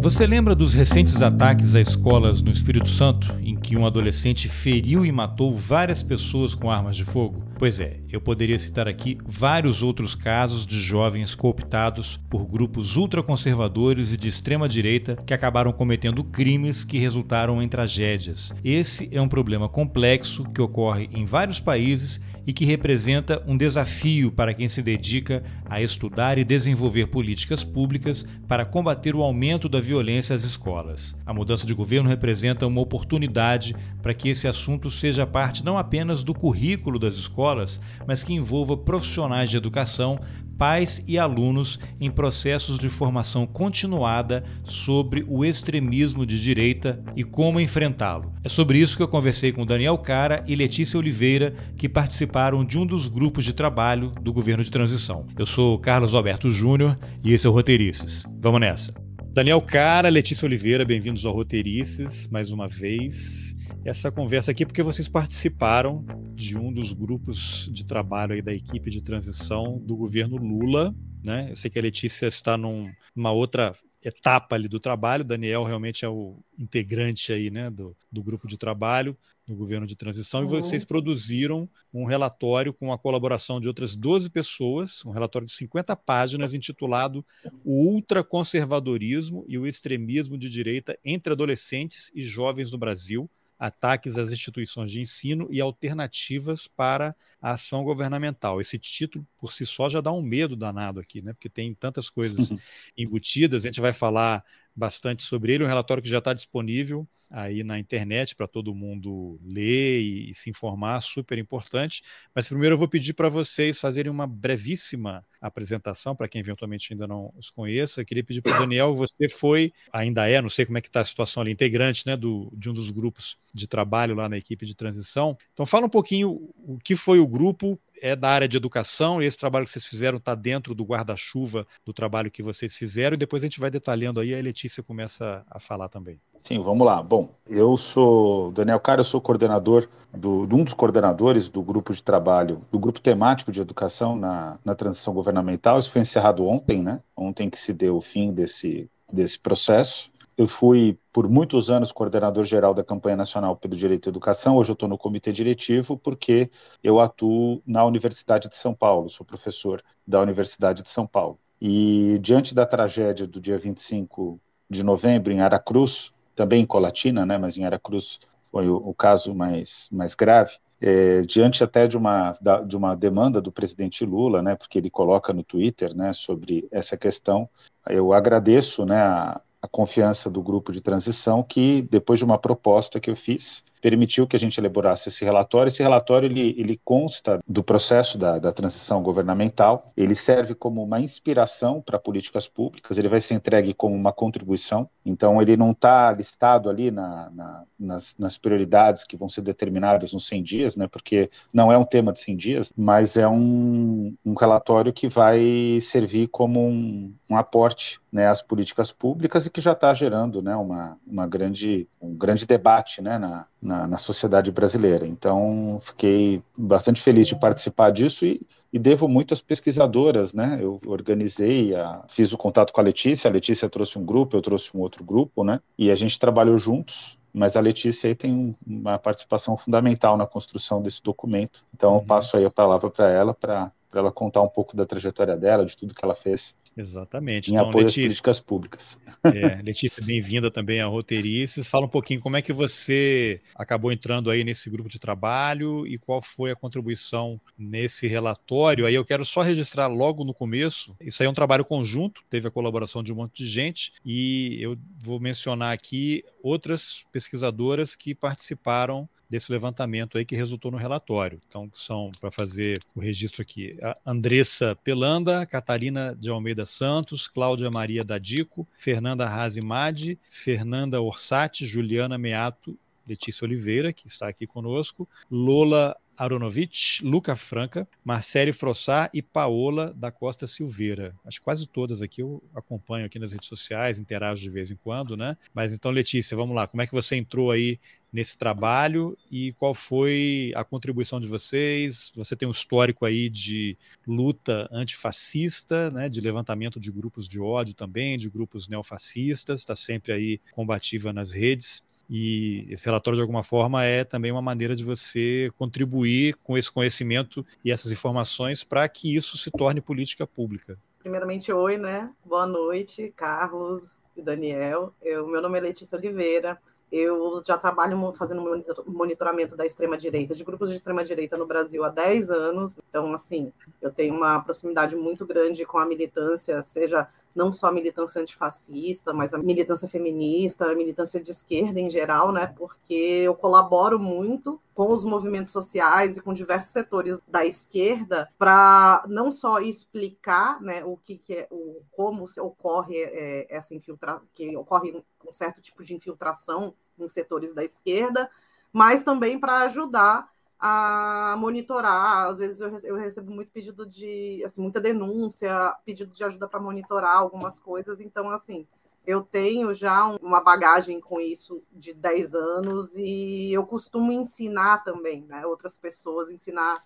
Você lembra dos recentes ataques a escolas no Espírito Santo, em que um adolescente feriu e matou várias pessoas com armas de fogo? Pois é, eu poderia citar aqui vários outros casos de jovens cooptados por grupos ultraconservadores e de extrema direita que acabaram cometendo crimes que resultaram em tragédias. Esse é um problema complexo que ocorre em vários países e que representa um desafio para quem se dedica a estudar e desenvolver políticas públicas para combater o aumento da violência às escolas. A mudança de governo representa uma oportunidade para que esse assunto seja parte não apenas do currículo das escolas, mas que envolva profissionais de educação pais e alunos em processos de formação continuada sobre o extremismo de direita e como enfrentá-lo. É sobre isso que eu conversei com Daniel Cara e Letícia Oliveira, que participaram de um dos grupos de trabalho do governo de transição. Eu sou Carlos Alberto Júnior e esse é o Roteirices. Vamos nessa. Daniel Cara, Letícia Oliveira, bem-vindos ao Roteirices mais uma vez essa conversa aqui porque vocês participaram de um dos grupos de trabalho aí da equipe de transição do governo Lula. Né? Eu sei que a Letícia está num, numa outra etapa ali do trabalho. Daniel realmente é o integrante aí, né, do, do grupo de trabalho do governo de transição uhum. e vocês produziram um relatório com a colaboração de outras 12 pessoas, um relatório de 50 páginas intitulado O ultraconservadorismo e o extremismo de direita entre adolescentes e jovens no Brasil, ataques às instituições de ensino e alternativas para a ação governamental. Esse título, por si só, já dá um medo danado aqui, né? porque tem tantas coisas embutidas. A gente vai falar bastante sobre ele, um relatório que já está disponível aí na internet para todo mundo ler e, e, se informar, super importante. Mas primeiro eu vou pedir para vocês fazerem uma brevíssima apresentação para quem eventualmente ainda não os conheça. Eu queria pedir para o Daniel, você foi, ainda é, não sei como é que está a situação ali, integrante né, do, de um dos grupos de trabalho lá na equipe de transição. Então fala um pouquinho o que foi o grupo, é da área de educação, e esse trabalho que vocês fizeram está dentro do guarda-chuva do trabalho que vocês fizeram, e depois a gente vai detalhando aí, a Letícia começa a falar também. Sim, vamos lá. Bom, eu sou Daniel Cara, eu sou coordenador do, um dos coordenadores do grupo de trabalho, do grupo temático de educação na, na transição governamental. Isso foi encerrado ontem, né? Ontem que se deu o fim desse, desse processo. Eu fui por muitos anos coordenador geral da campanha nacional pelo direito à educação. Hoje eu estou no comitê diretivo porque eu atuo na Universidade de São Paulo, sou professor da Universidade de São Paulo. E diante da tragédia do dia 25 de novembro em Aracruz, também em Colatina, né, mas em Aracruz foi o, o caso mais, mais grave, é, diante até de uma, da, de uma demanda do presidente Lula, né, porque ele coloca no Twitter né, sobre essa questão, eu agradeço né, a, a confiança do grupo de transição que, depois de uma proposta que eu fiz, permitiu que a gente elaborasse esse relatório. Esse relatório ele, ele consta do processo da, da transição governamental, ele serve como uma inspiração para políticas públicas, ele vai ser entregue como uma contribuição, então ele não está listado ali na, na, nas, nas, prioridades que vão ser determinadas nos 100 dias, né, porque não é um tema de 100 dias, mas é um, um relatório que vai servir como um, um aporte né, às políticas públicas e que já está gerando né, uma, uma grande, um grande debate né, na, na, na, sociedade brasileira. Então, fiquei bastante feliz de participar disso e, e devo muito às pesquisadoras, né? Eu organizei, a, fiz o contato com a Letícia, a Letícia trouxe um grupo, eu trouxe um outro grupo, né? E a gente trabalhou juntos, mas a Letícia aí tem uma participação fundamental na construção desse documento. Então, eu uhum. passo aí a palavra para ela, para ela contar um pouco da trajetória dela, de tudo que ela fez Exatamente. Em então, apoio Letícia, às políticas públicas. É, Letícia, bem-vinda também a Roteirices. Fala um pouquinho como é que você acabou entrando aí nesse grupo de trabalho e qual foi a contribuição nesse relatório. Aí eu quero só registrar logo no começo, isso aí é um trabalho conjunto, teve a colaboração de um monte de gente e eu vou mencionar aqui outras pesquisadoras que participaram desse levantamento aí que resultou no relatório. Então, são, para fazer o registro aqui, a Andressa Pelanda, Catarina de Almeida Santos, Cláudia Maria Dadico, Fernanda Razimadi, Fernanda Orsatti, Juliana Meato, Letícia Oliveira, que está aqui conosco, Lola Aronovich, Luca Franca, Marcele Frossar e Paola da Costa Silveira. Acho quase todas aqui eu acompanho aqui nas redes sociais, interajo de vez em quando, né? Mas então, Letícia, vamos lá. Como é que você entrou aí nesse trabalho e qual foi a contribuição de vocês? Você tem um histórico aí de luta antifascista, né, de levantamento de grupos de ódio também, de grupos neofascistas, está sempre aí combativa nas redes. E esse relatório, de alguma forma, é também uma maneira de você contribuir com esse conhecimento e essas informações para que isso se torne política pública. Primeiramente, oi, né? Boa noite, Carlos e Daniel. Eu, meu nome é Letícia Oliveira. Eu já trabalho fazendo monitoramento da extrema-direita, de grupos de extrema-direita no Brasil há 10 anos. Então, assim, eu tenho uma proximidade muito grande com a militância, seja não só a militância antifascista, mas a militância feminista, a militância de esquerda em geral, né? Porque eu colaboro muito com os movimentos sociais e com diversos setores da esquerda para não só explicar, né, o que, que é, o como ocorre é, essa infiltração, que ocorre um certo tipo de infiltração em setores da esquerda, mas também para ajudar a monitorar. Às vezes eu, eu recebo muito pedido de, assim, muita denúncia, pedido de ajuda para monitorar algumas coisas. Então, assim, eu tenho já uma bagagem com isso de 10 anos e eu costumo ensinar também, né? Outras pessoas, ensinar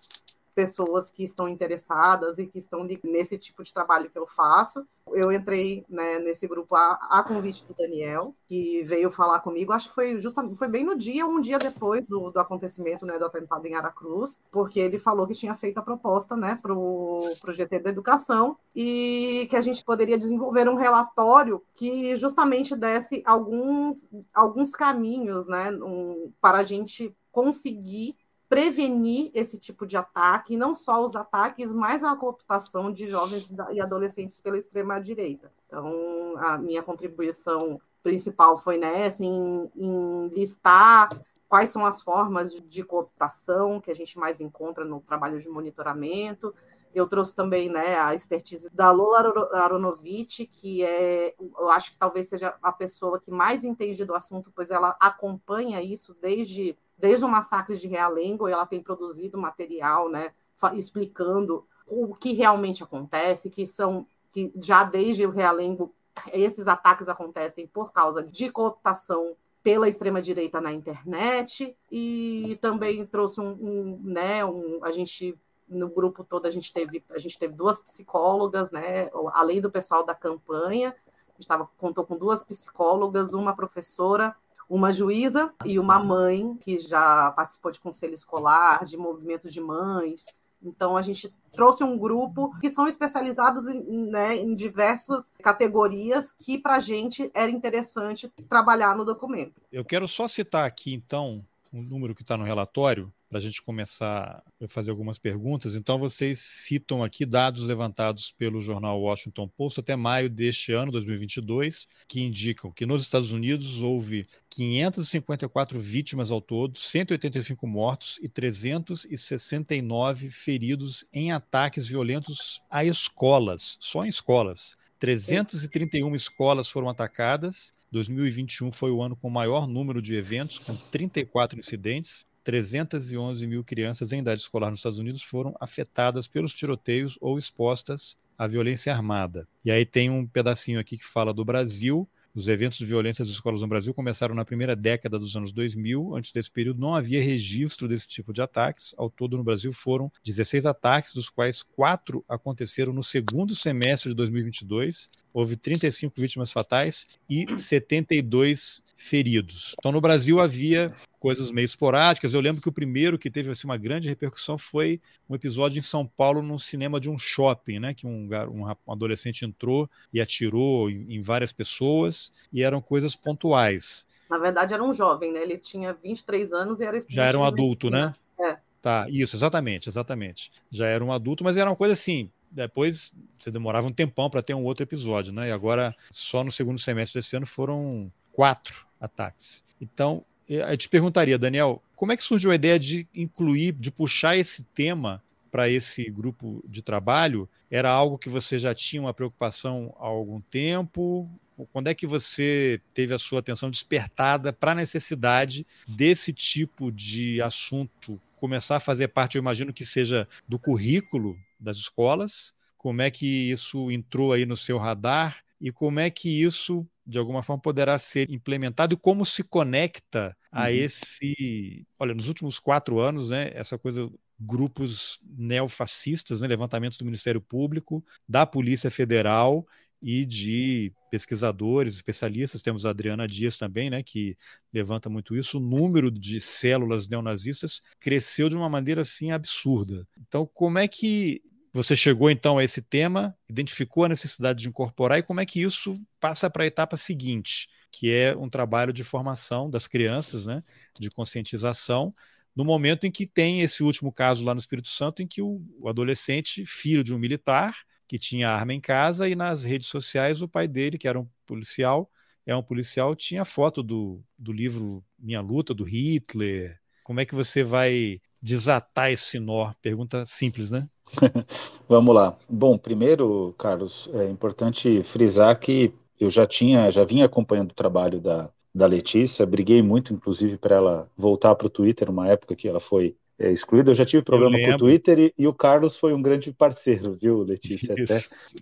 pessoas que estão interessadas e que estão nesse tipo de trabalho que eu faço. Eu entrei né, nesse grupo a, a, convite do Daniel, que veio falar comigo. Acho que foi justamente foi bem no dia, um dia depois do, do acontecimento né, do atentado em Aracruz, porque ele falou que tinha feito a proposta né, para o GT da Educação e que a gente poderia desenvolver um relatório que justamente desse alguns, alguns caminhos né, um, para a gente conseguir prevenir esse tipo de ataque, não só os ataques, mas a cooptação de jovens e adolescentes pela extrema-direita. Então, a minha contribuição principal foi nessa, em, em listar quais são as formas de cooptação que a gente mais encontra no trabalho de monitoramento. Eu trouxe também né, a expertise da Lola Aronovich, que é, eu acho que talvez seja a pessoa que mais entende do assunto, pois ela acompanha isso desde desde o massacre de Realengo, ela tem produzido material, né, explicando o que realmente acontece, que são que já desde o Realengo esses ataques acontecem por causa de cooptação pela extrema direita na internet e também trouxe um, um né, um, a gente no grupo todo a gente teve a gente teve duas psicólogas, né, além do pessoal da campanha, estava contou com duas psicólogas, uma professora uma juíza e uma mãe que já participou de conselho escolar, de movimentos de mães. Então, a gente trouxe um grupo que são especializados em, né, em diversas categorias que, para a gente, era interessante trabalhar no documento. Eu quero só citar aqui, então, um número que está no relatório, para a gente começar a fazer algumas perguntas. Então, vocês citam aqui dados levantados pelo jornal Washington Post até maio deste ano, 2022, que indicam que nos Estados Unidos houve 554 vítimas ao todo, 185 mortos e 369 feridos em ataques violentos a escolas, só em escolas. 331 escolas foram atacadas. 2021 foi o ano com o maior número de eventos, com 34 incidentes. 311 mil crianças em idade escolar nos Estados Unidos foram afetadas pelos tiroteios ou expostas à violência armada. E aí tem um pedacinho aqui que fala do Brasil. Os eventos de violência das escolas no Brasil começaram na primeira década dos anos 2000. Antes desse período, não havia registro desse tipo de ataques. Ao todo, no Brasil, foram 16 ataques, dos quais quatro aconteceram no segundo semestre de 2022 houve 35 vítimas fatais e 72 feridos. Então, no Brasil havia coisas meio esporádicas. Eu lembro que o primeiro que teve assim, uma grande repercussão foi um episódio em São Paulo, num cinema de um shopping, né? Que um, um adolescente entrou e atirou em, em várias pessoas, e eram coisas pontuais. Na verdade, era um jovem, né? Ele tinha 23 anos e era Já era um adulto, né? É. Tá, isso, exatamente, exatamente. Já era um adulto, mas era uma coisa assim, depois você demorava um tempão para ter um outro episódio, né? E agora, só no segundo semestre desse ano, foram quatro ataques. Então, eu te perguntaria, Daniel, como é que surgiu a ideia de incluir, de puxar esse tema para esse grupo de trabalho? Era algo que você já tinha uma preocupação há algum tempo? Quando é que você teve a sua atenção despertada para a necessidade desse tipo de assunto começar a fazer parte, eu imagino que seja do currículo das escolas. Como é que isso entrou aí no seu radar e como é que isso, de alguma forma, poderá ser implementado e como se conecta a uhum. esse. Olha, nos últimos quatro anos, né, essa coisa grupos neofascistas, né, levantamentos do Ministério Público, da Polícia Federal e de pesquisadores, especialistas, temos a Adriana Dias também, né, que levanta muito isso, o número de células neonazistas cresceu de uma maneira assim absurda. Então, como é que você chegou então a esse tema, identificou a necessidade de incorporar e como é que isso passa para a etapa seguinte, que é um trabalho de formação das crianças, né, de conscientização, no momento em que tem esse último caso lá no Espírito Santo, em que o, o adolescente, filho de um militar, que tinha arma em casa, e nas redes sociais o pai dele, que era um policial, é um policial, tinha foto do, do livro Minha Luta, do Hitler. Como é que você vai desatar esse nó? Pergunta simples, né? Vamos lá. Bom, primeiro, Carlos, é importante frisar que eu já tinha, já vinha acompanhando o trabalho da, da Letícia, briguei muito, inclusive, para ela voltar para o Twitter, uma época que ela foi é, excluída. Eu já tive problema com o Twitter e, e, o Carlos foi um grande parceiro, viu, Letícia? Isso.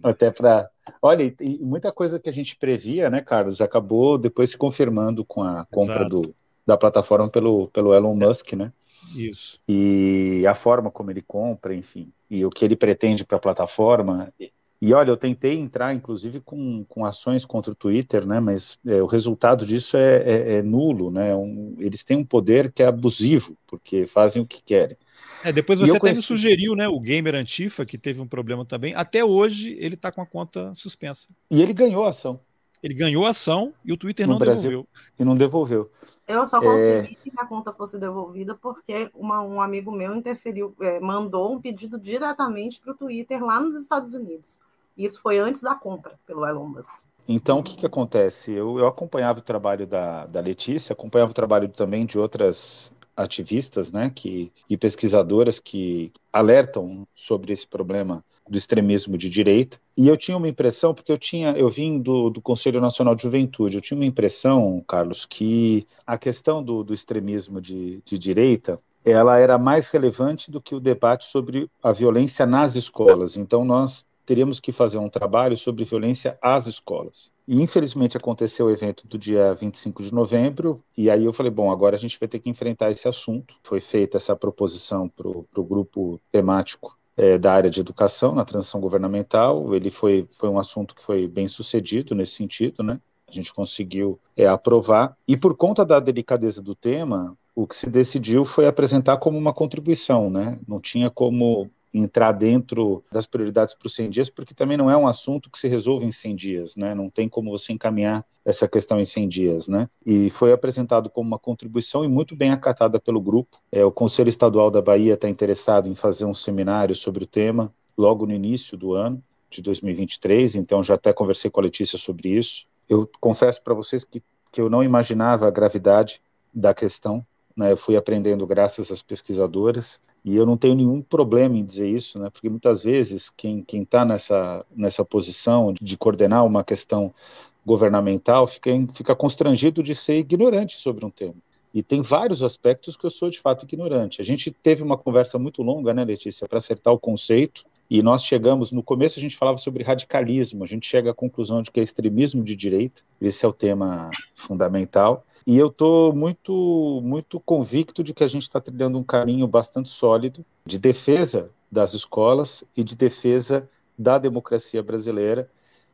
Até, até para. Olha, e, e, muita coisa que a gente previa, né, Carlos, acabou depois se confirmando com a compra do, da plataforma pelo, pelo Elon Musk, né? Isso. E a forma como ele compra, enfim, e o que ele pretende para a plataforma. E olha, eu tentei entrar, inclusive, com, com ações contra o Twitter, né? Mas é, o resultado disso é, é, é nulo, né? Um, eles têm um poder que é abusivo, porque fazem o que querem. É, depois você até conheci... me sugeriu, né? O Gamer Antifa, que teve um problema também. Até hoje ele está com a conta suspensa. E ele ganhou a ação. Ele ganhou a ação e o Twitter no não Brasil, devolveu. E não devolveu. Eu só consegui é... que a conta fosse devolvida porque uma, um amigo meu interferiu, é, mandou um pedido diretamente para o Twitter lá nos Estados Unidos. Isso foi antes da compra pelo Elon Musk. Então, o que, que acontece? Eu, eu acompanhava o trabalho da, da Letícia, acompanhava o trabalho também de outras ativistas né, que, e pesquisadoras que alertam sobre esse problema do extremismo de direita. E eu tinha uma impressão, porque eu tinha, eu vim do, do Conselho Nacional de Juventude, eu tinha uma impressão, Carlos, que a questão do, do extremismo de, de direita ela era mais relevante do que o debate sobre a violência nas escolas. Então, nós teríamos que fazer um trabalho sobre violência às escolas. E infelizmente aconteceu o evento do dia 25 de novembro, e aí eu falei: bom, agora a gente vai ter que enfrentar esse assunto. Foi feita essa proposição para o grupo temático é, da área de educação na transição governamental. Ele foi, foi um assunto que foi bem sucedido nesse sentido, né? A gente conseguiu é, aprovar. E por conta da delicadeza do tema, o que se decidiu foi apresentar como uma contribuição, né? Não tinha como entrar dentro das prioridades para os 100 dias, porque também não é um assunto que se resolve em 100 dias, né? Não tem como você encaminhar essa questão em 100 dias, né? E foi apresentado como uma contribuição e muito bem acatada pelo grupo. É, o Conselho Estadual da Bahia está interessado em fazer um seminário sobre o tema logo no início do ano de 2023, então já até conversei com a Letícia sobre isso. Eu confesso para vocês que, que eu não imaginava a gravidade da questão, né? Eu fui aprendendo graças às pesquisadoras e eu não tenho nenhum problema em dizer isso, né? Porque muitas vezes quem está nessa nessa posição de coordenar uma questão governamental fica fica constrangido de ser ignorante sobre um tema. E tem vários aspectos que eu sou de fato ignorante. A gente teve uma conversa muito longa, né, Letícia, para acertar o conceito. E nós chegamos, no começo a gente falava sobre radicalismo, a gente chega à conclusão de que é extremismo de direita, esse é o tema fundamental. E eu estou muito, muito convicto de que a gente está trilhando um caminho bastante sólido de defesa das escolas e de defesa da democracia brasileira,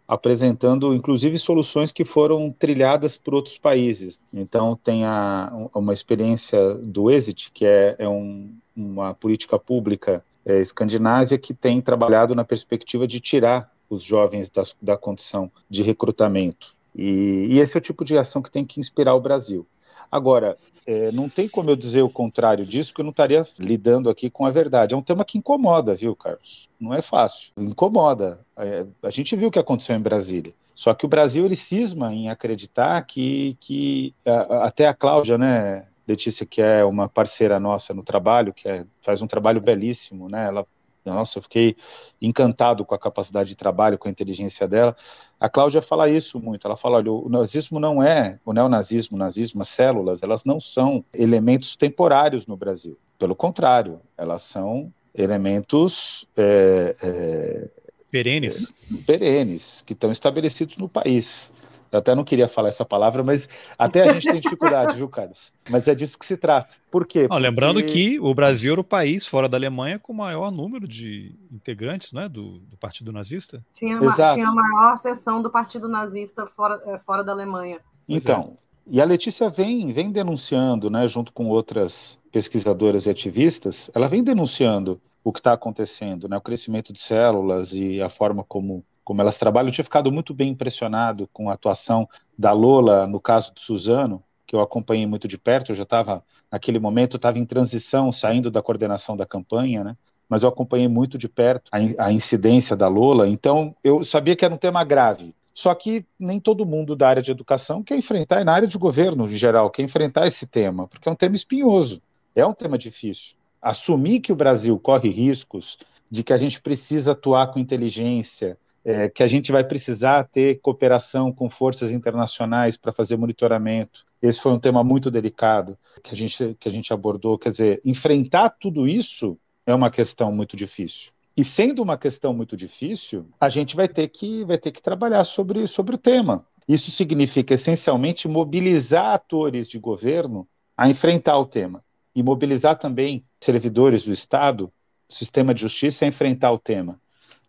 apresentando inclusive soluções que foram trilhadas por outros países. Então, tem a, uma experiência do Exit, que é, é um, uma política pública é, escandinávia que tem trabalhado na perspectiva de tirar os jovens da, da condição de recrutamento e, e, esse é o tipo de ação que tem que inspirar o Brasil. Agora, é, não tem como eu dizer o contrário disso, porque eu não estaria lidando aqui com a verdade. É um tema que incomoda, viu, Carlos? Não é fácil. Incomoda. É, a gente viu o que aconteceu em Brasília. Só que o Brasil ele cisma em acreditar que, que a, até a Cláudia, né, Letícia, que é uma parceira nossa no trabalho, que é, faz um trabalho belíssimo, né? Ela nossa, eu fiquei encantado com a capacidade de trabalho, com a inteligência dela. A Cláudia fala isso muito. Ela fala: olha, o nazismo não é, o neonazismo, o nazismo, as células, elas não são elementos temporários no Brasil. Pelo contrário, elas são elementos é, é, perenes. É, perenes, que estão estabelecidos no país. Eu até não queria falar essa palavra, mas até a gente tem dificuldade, viu, Carlos? Mas é disso que se trata. Por quê? Não, lembrando que o Brasil era o país, fora da Alemanha, com o maior número de integrantes né, do, do Partido Nazista. Tinha, uma, tinha a maior seção do Partido Nazista fora, é, fora da Alemanha. Então, e a Letícia vem, vem denunciando, né, junto com outras pesquisadoras e ativistas, ela vem denunciando o que está acontecendo, né, o crescimento de células e a forma como como elas trabalham. Eu tinha ficado muito bem impressionado com a atuação da Lola no caso do Suzano, que eu acompanhei muito de perto. Eu já estava, naquele momento, estava em transição, saindo da coordenação da campanha, né? Mas eu acompanhei muito de perto a, a incidência da Lola, então eu sabia que era um tema grave. Só que nem todo mundo da área de educação quer enfrentar, e na área de governo em geral, quer enfrentar esse tema, porque é um tema espinhoso, é um tema difícil. Assumir que o Brasil corre riscos, de que a gente precisa atuar com inteligência, é, que a gente vai precisar ter cooperação com forças internacionais para fazer monitoramento. Esse foi um tema muito delicado que a gente, que a gente abordou. Quer dizer, enfrentar tudo isso é uma questão muito difícil. E sendo uma questão muito difícil, a gente vai ter que, vai ter que trabalhar sobre, sobre o tema. Isso significa essencialmente mobilizar atores de governo a enfrentar o tema e mobilizar também servidores do Estado, sistema de justiça a enfrentar o tema.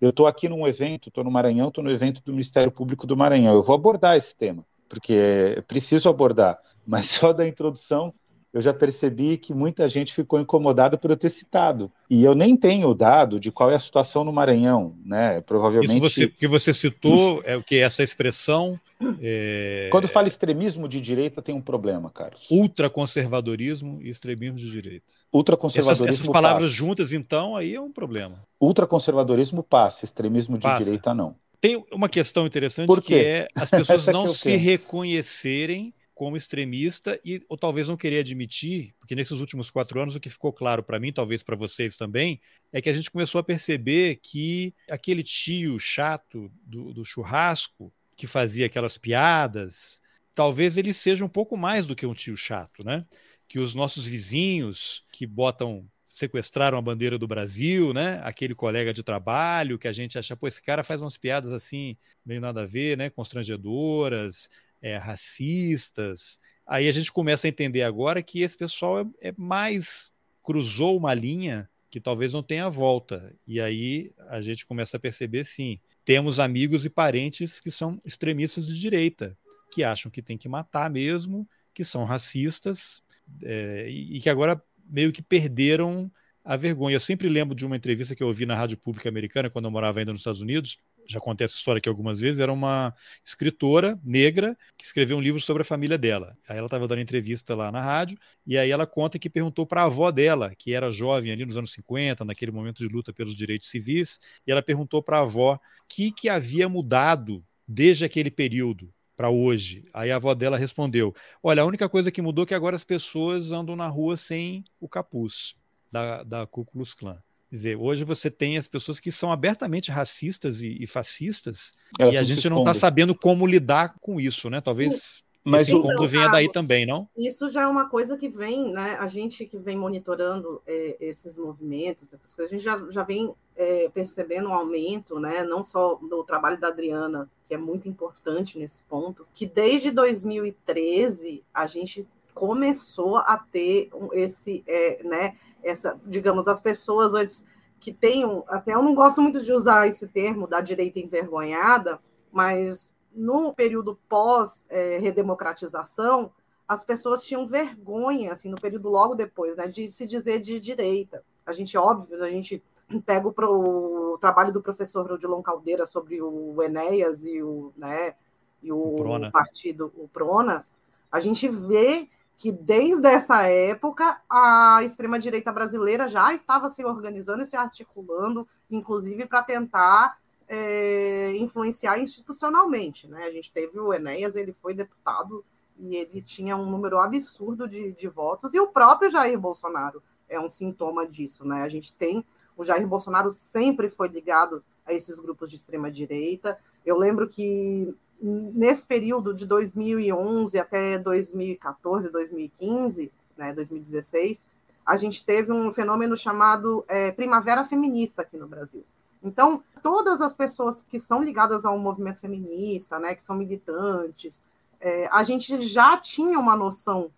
Eu estou aqui num evento, estou no Maranhão, estou no evento do Ministério Público do Maranhão. Eu vou abordar esse tema, porque é preciso abordar, mas só da introdução eu já percebi que muita gente ficou incomodada por eu ter citado. E eu nem tenho o dado de qual é a situação no Maranhão, né? Provavelmente. Isso você, que você citou é o que essa expressão. É... Quando fala extremismo de direita, tem um problema, Carlos. Ultraconservadorismo e extremismo de direita. Ultraconservadorismo. Essas, essas palavras passa. juntas, então, aí é um problema. Ultraconservadorismo passa, extremismo de passa. direita não. Tem uma questão interessante que é as pessoas não se reconhecerem como extremista e ou talvez não querer admitir, porque nesses últimos quatro anos o que ficou claro para mim, talvez para vocês também, é que a gente começou a perceber que aquele tio chato do, do churrasco que fazia aquelas piadas, talvez ele seja um pouco mais do que um tio chato, né? Que os nossos vizinhos que botam sequestraram a bandeira do Brasil, né? Aquele colega de trabalho que a gente acha, pô, esse cara faz umas piadas assim, meio nada a ver, né? Constrangedoras, é, racistas. Aí a gente começa a entender agora que esse pessoal é, é mais cruzou uma linha que talvez não tenha volta. E aí a gente começa a perceber, sim, temos amigos e parentes que são extremistas de direita, que acham que tem que matar mesmo, que são racistas é, e, e que agora meio que perderam a vergonha. Eu sempre lembro de uma entrevista que eu ouvi na rádio pública americana quando eu morava ainda nos Estados Unidos, já contei essa história aqui algumas vezes, era uma escritora negra que escreveu um livro sobre a família dela. Aí ela estava dando entrevista lá na rádio, e aí ela conta que perguntou para a avó dela, que era jovem ali nos anos 50, naquele momento de luta pelos direitos civis, e ela perguntou para a avó o que, que havia mudado desde aquele período para hoje. Aí a avó dela respondeu: Olha, a única coisa que mudou é que agora as pessoas andam na rua sem o capuz da, da Ku Klux Klan. Quer dizer, hoje você tem as pessoas que são abertamente racistas e, e fascistas, Elas e a gente não está sabendo como lidar com isso, né? Talvez mas esse incômodo então, venha daí também, não? Isso já é uma coisa que vem, né? A gente que vem monitorando é, esses movimentos, essas coisas, a gente já, já vem é, percebendo um aumento, né? Não só do trabalho da Adriana, que é muito importante nesse ponto, que desde 2013 a gente começou a ter esse, é, né? essa, digamos, as pessoas antes que tenham, até eu não gosto muito de usar esse termo da direita envergonhada, mas no período pós-redemocratização, é, as pessoas tinham vergonha, assim, no período logo depois, né, de se dizer de direita. A gente, óbvio, a gente pega o, o trabalho do professor Odilon Caldeira sobre o Enéas e o, né, e o, o partido, o Prona, a gente vê que desde essa época a extrema-direita brasileira já estava se organizando e se articulando, inclusive para tentar é, influenciar institucionalmente. Né? A gente teve o Enéas, ele foi deputado e ele tinha um número absurdo de, de votos, e o próprio Jair Bolsonaro é um sintoma disso. Né? A gente tem. O Jair Bolsonaro sempre foi ligado a esses grupos de extrema-direita. Eu lembro que nesse período de 2011 até 2014, 2015, né, 2016, a gente teve um fenômeno chamado é, primavera feminista aqui no Brasil. Então, todas as pessoas que são ligadas ao movimento feminista, né, que são militantes, é, a gente já tinha uma noção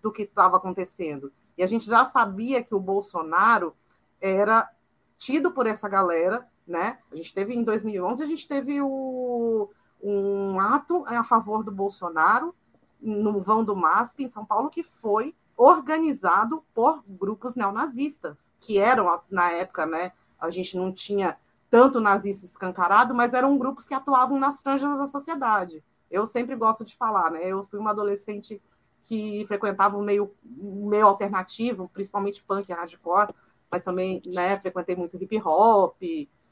do que estava acontecendo. E a gente já sabia que o Bolsonaro era tido por essa galera, né? A gente teve em 2011, a gente teve o, um ato a favor do Bolsonaro no vão do MASP em São Paulo que foi organizado por grupos neonazistas, que eram na época, né? A gente não tinha tanto nazista escancarado, mas eram grupos que atuavam nas franjas da sociedade. Eu sempre gosto de falar, né? Eu fui uma adolescente que frequentava o meio, meio alternativo, principalmente punk e hardcore, mas também né, frequentei muito hip hop,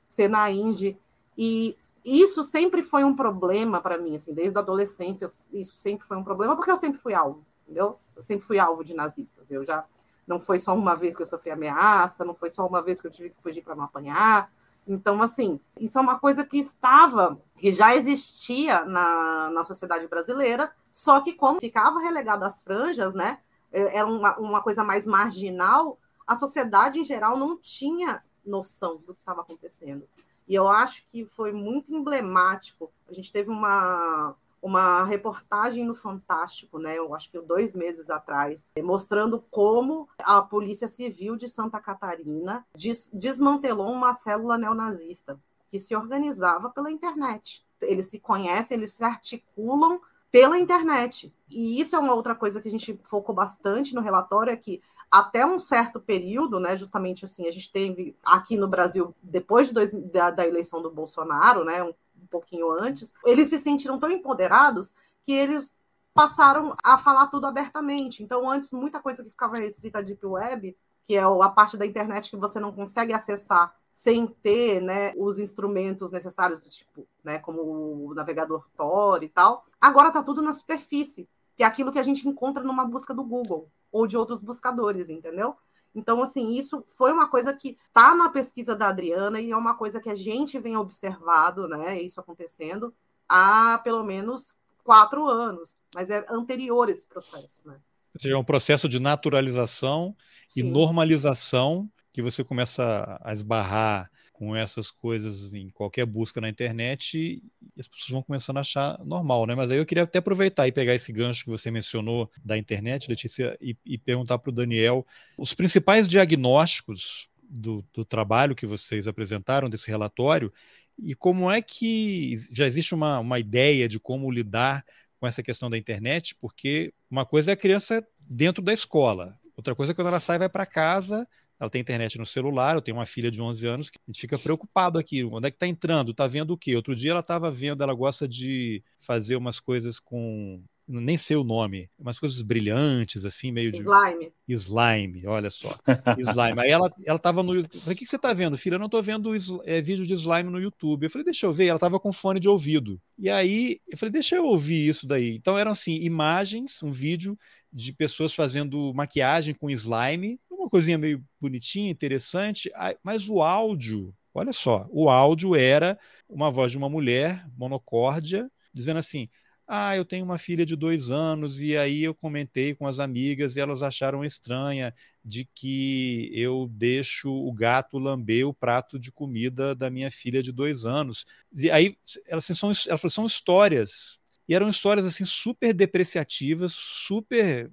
cena indie, e isso sempre foi um problema para mim, assim, desde a adolescência, isso sempre foi um problema, porque eu sempre fui alvo, entendeu? Eu sempre fui alvo de nazistas, eu já, não foi só uma vez que eu sofri ameaça, não foi só uma vez que eu tive que fugir para não apanhar, então, assim, isso é uma coisa que estava, que já existia na, na sociedade brasileira, só que como ficava relegado às franjas, né, é, era uma, uma coisa mais marginal, a sociedade em geral não tinha noção do que estava acontecendo. E eu acho que foi muito emblemático. A gente teve uma, uma reportagem no Fantástico, né? Eu acho que dois meses atrás, mostrando como a Polícia Civil de Santa Catarina des desmantelou uma célula neonazista que se organizava pela internet. Eles se conhecem, eles se articulam pela internet. E isso é uma outra coisa que a gente focou bastante no relatório, é que até um certo período, né, justamente assim, a gente teve aqui no Brasil, depois de dois, da, da, eleição do Bolsonaro, né, um, um pouquinho antes, eles se sentiram tão empoderados que eles passaram a falar tudo abertamente. Então, antes, muita coisa que ficava restrita à Deep Web, que é a parte da internet que você não consegue acessar sem ter né, os instrumentos necessários, tipo, né, como o navegador Tor e tal, agora está tudo na superfície, que é aquilo que a gente encontra numa busca do Google ou de outros buscadores, entendeu? Então, assim, isso foi uma coisa que está na pesquisa da Adriana e é uma coisa que a gente vem observado, né? Isso acontecendo há pelo menos quatro anos, mas é anterior esse processo, né? Ou seja, é um processo de naturalização Sim. e normalização que você começa a esbarrar com essas coisas em qualquer busca na internet as pessoas vão começando a achar normal, né? Mas aí eu queria até aproveitar e pegar esse gancho que você mencionou da internet, Letícia, e, e perguntar para o Daniel os principais diagnósticos do, do trabalho que vocês apresentaram, desse relatório, e como é que já existe uma, uma ideia de como lidar com essa questão da internet, porque uma coisa é a criança dentro da escola, outra coisa é quando ela sai vai para casa ela tem internet no celular, eu tenho uma filha de 11 anos que a gente fica preocupado aqui, onde é que está entrando, está vendo o quê? Outro dia ela estava vendo, ela gosta de fazer umas coisas com nem sei o nome, umas coisas brilhantes, assim, meio de. Slime. Slime, olha só. Slime. Aí ela, ela tava no. Eu falei, o que, que você tá vendo, filha? Eu não tô vendo é, vídeo de slime no YouTube. Eu falei, deixa eu ver. Ela tava com fone de ouvido. E aí, eu falei, deixa eu ouvir isso daí. Então eram assim, imagens, um vídeo de pessoas fazendo maquiagem com slime, uma coisinha meio bonitinha, interessante, mas o áudio, olha só, o áudio era uma voz de uma mulher monocórdia, dizendo assim: ah, eu tenho uma filha de dois anos, e aí eu comentei com as amigas e elas acharam estranha de que eu deixo o gato lamber o prato de comida da minha filha de dois anos. E aí elas, assim, são, elas são histórias. E eram histórias assim super depreciativas, super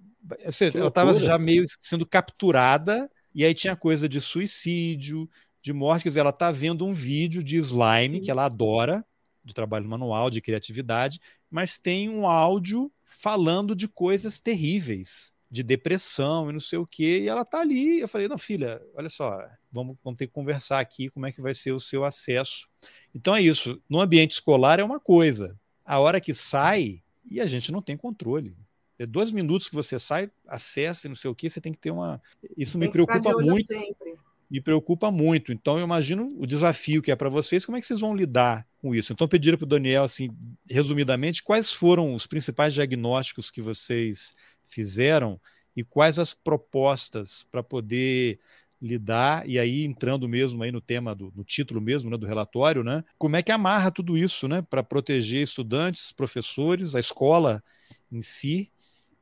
ela estava já meio sendo capturada, e aí tinha coisa de suicídio, de morte. Quer dizer, ela está vendo um vídeo de slime, Sim. que ela adora, de trabalho manual, de criatividade, mas tem um áudio falando de coisas terríveis, de depressão e não sei o quê, e ela tá ali. Eu falei, não, filha, olha só, vamos, vamos ter que conversar aqui como é que vai ser o seu acesso. Então é isso. No ambiente escolar é uma coisa. A hora que sai, e a gente não tem controle. É dois minutos que você sai, acessa e não sei o que, você tem que ter uma. Isso tem me preocupa muito. Sempre. Me preocupa muito. Então, eu imagino o desafio que é para vocês, como é que vocês vão lidar com isso? Então, pediram para o Daniel, assim, resumidamente, quais foram os principais diagnósticos que vocês fizeram e quais as propostas para poder lidar, e aí entrando mesmo aí no tema do no título mesmo, né, do relatório, né? Como é que amarra tudo isso, né, para proteger estudantes, professores, a escola em si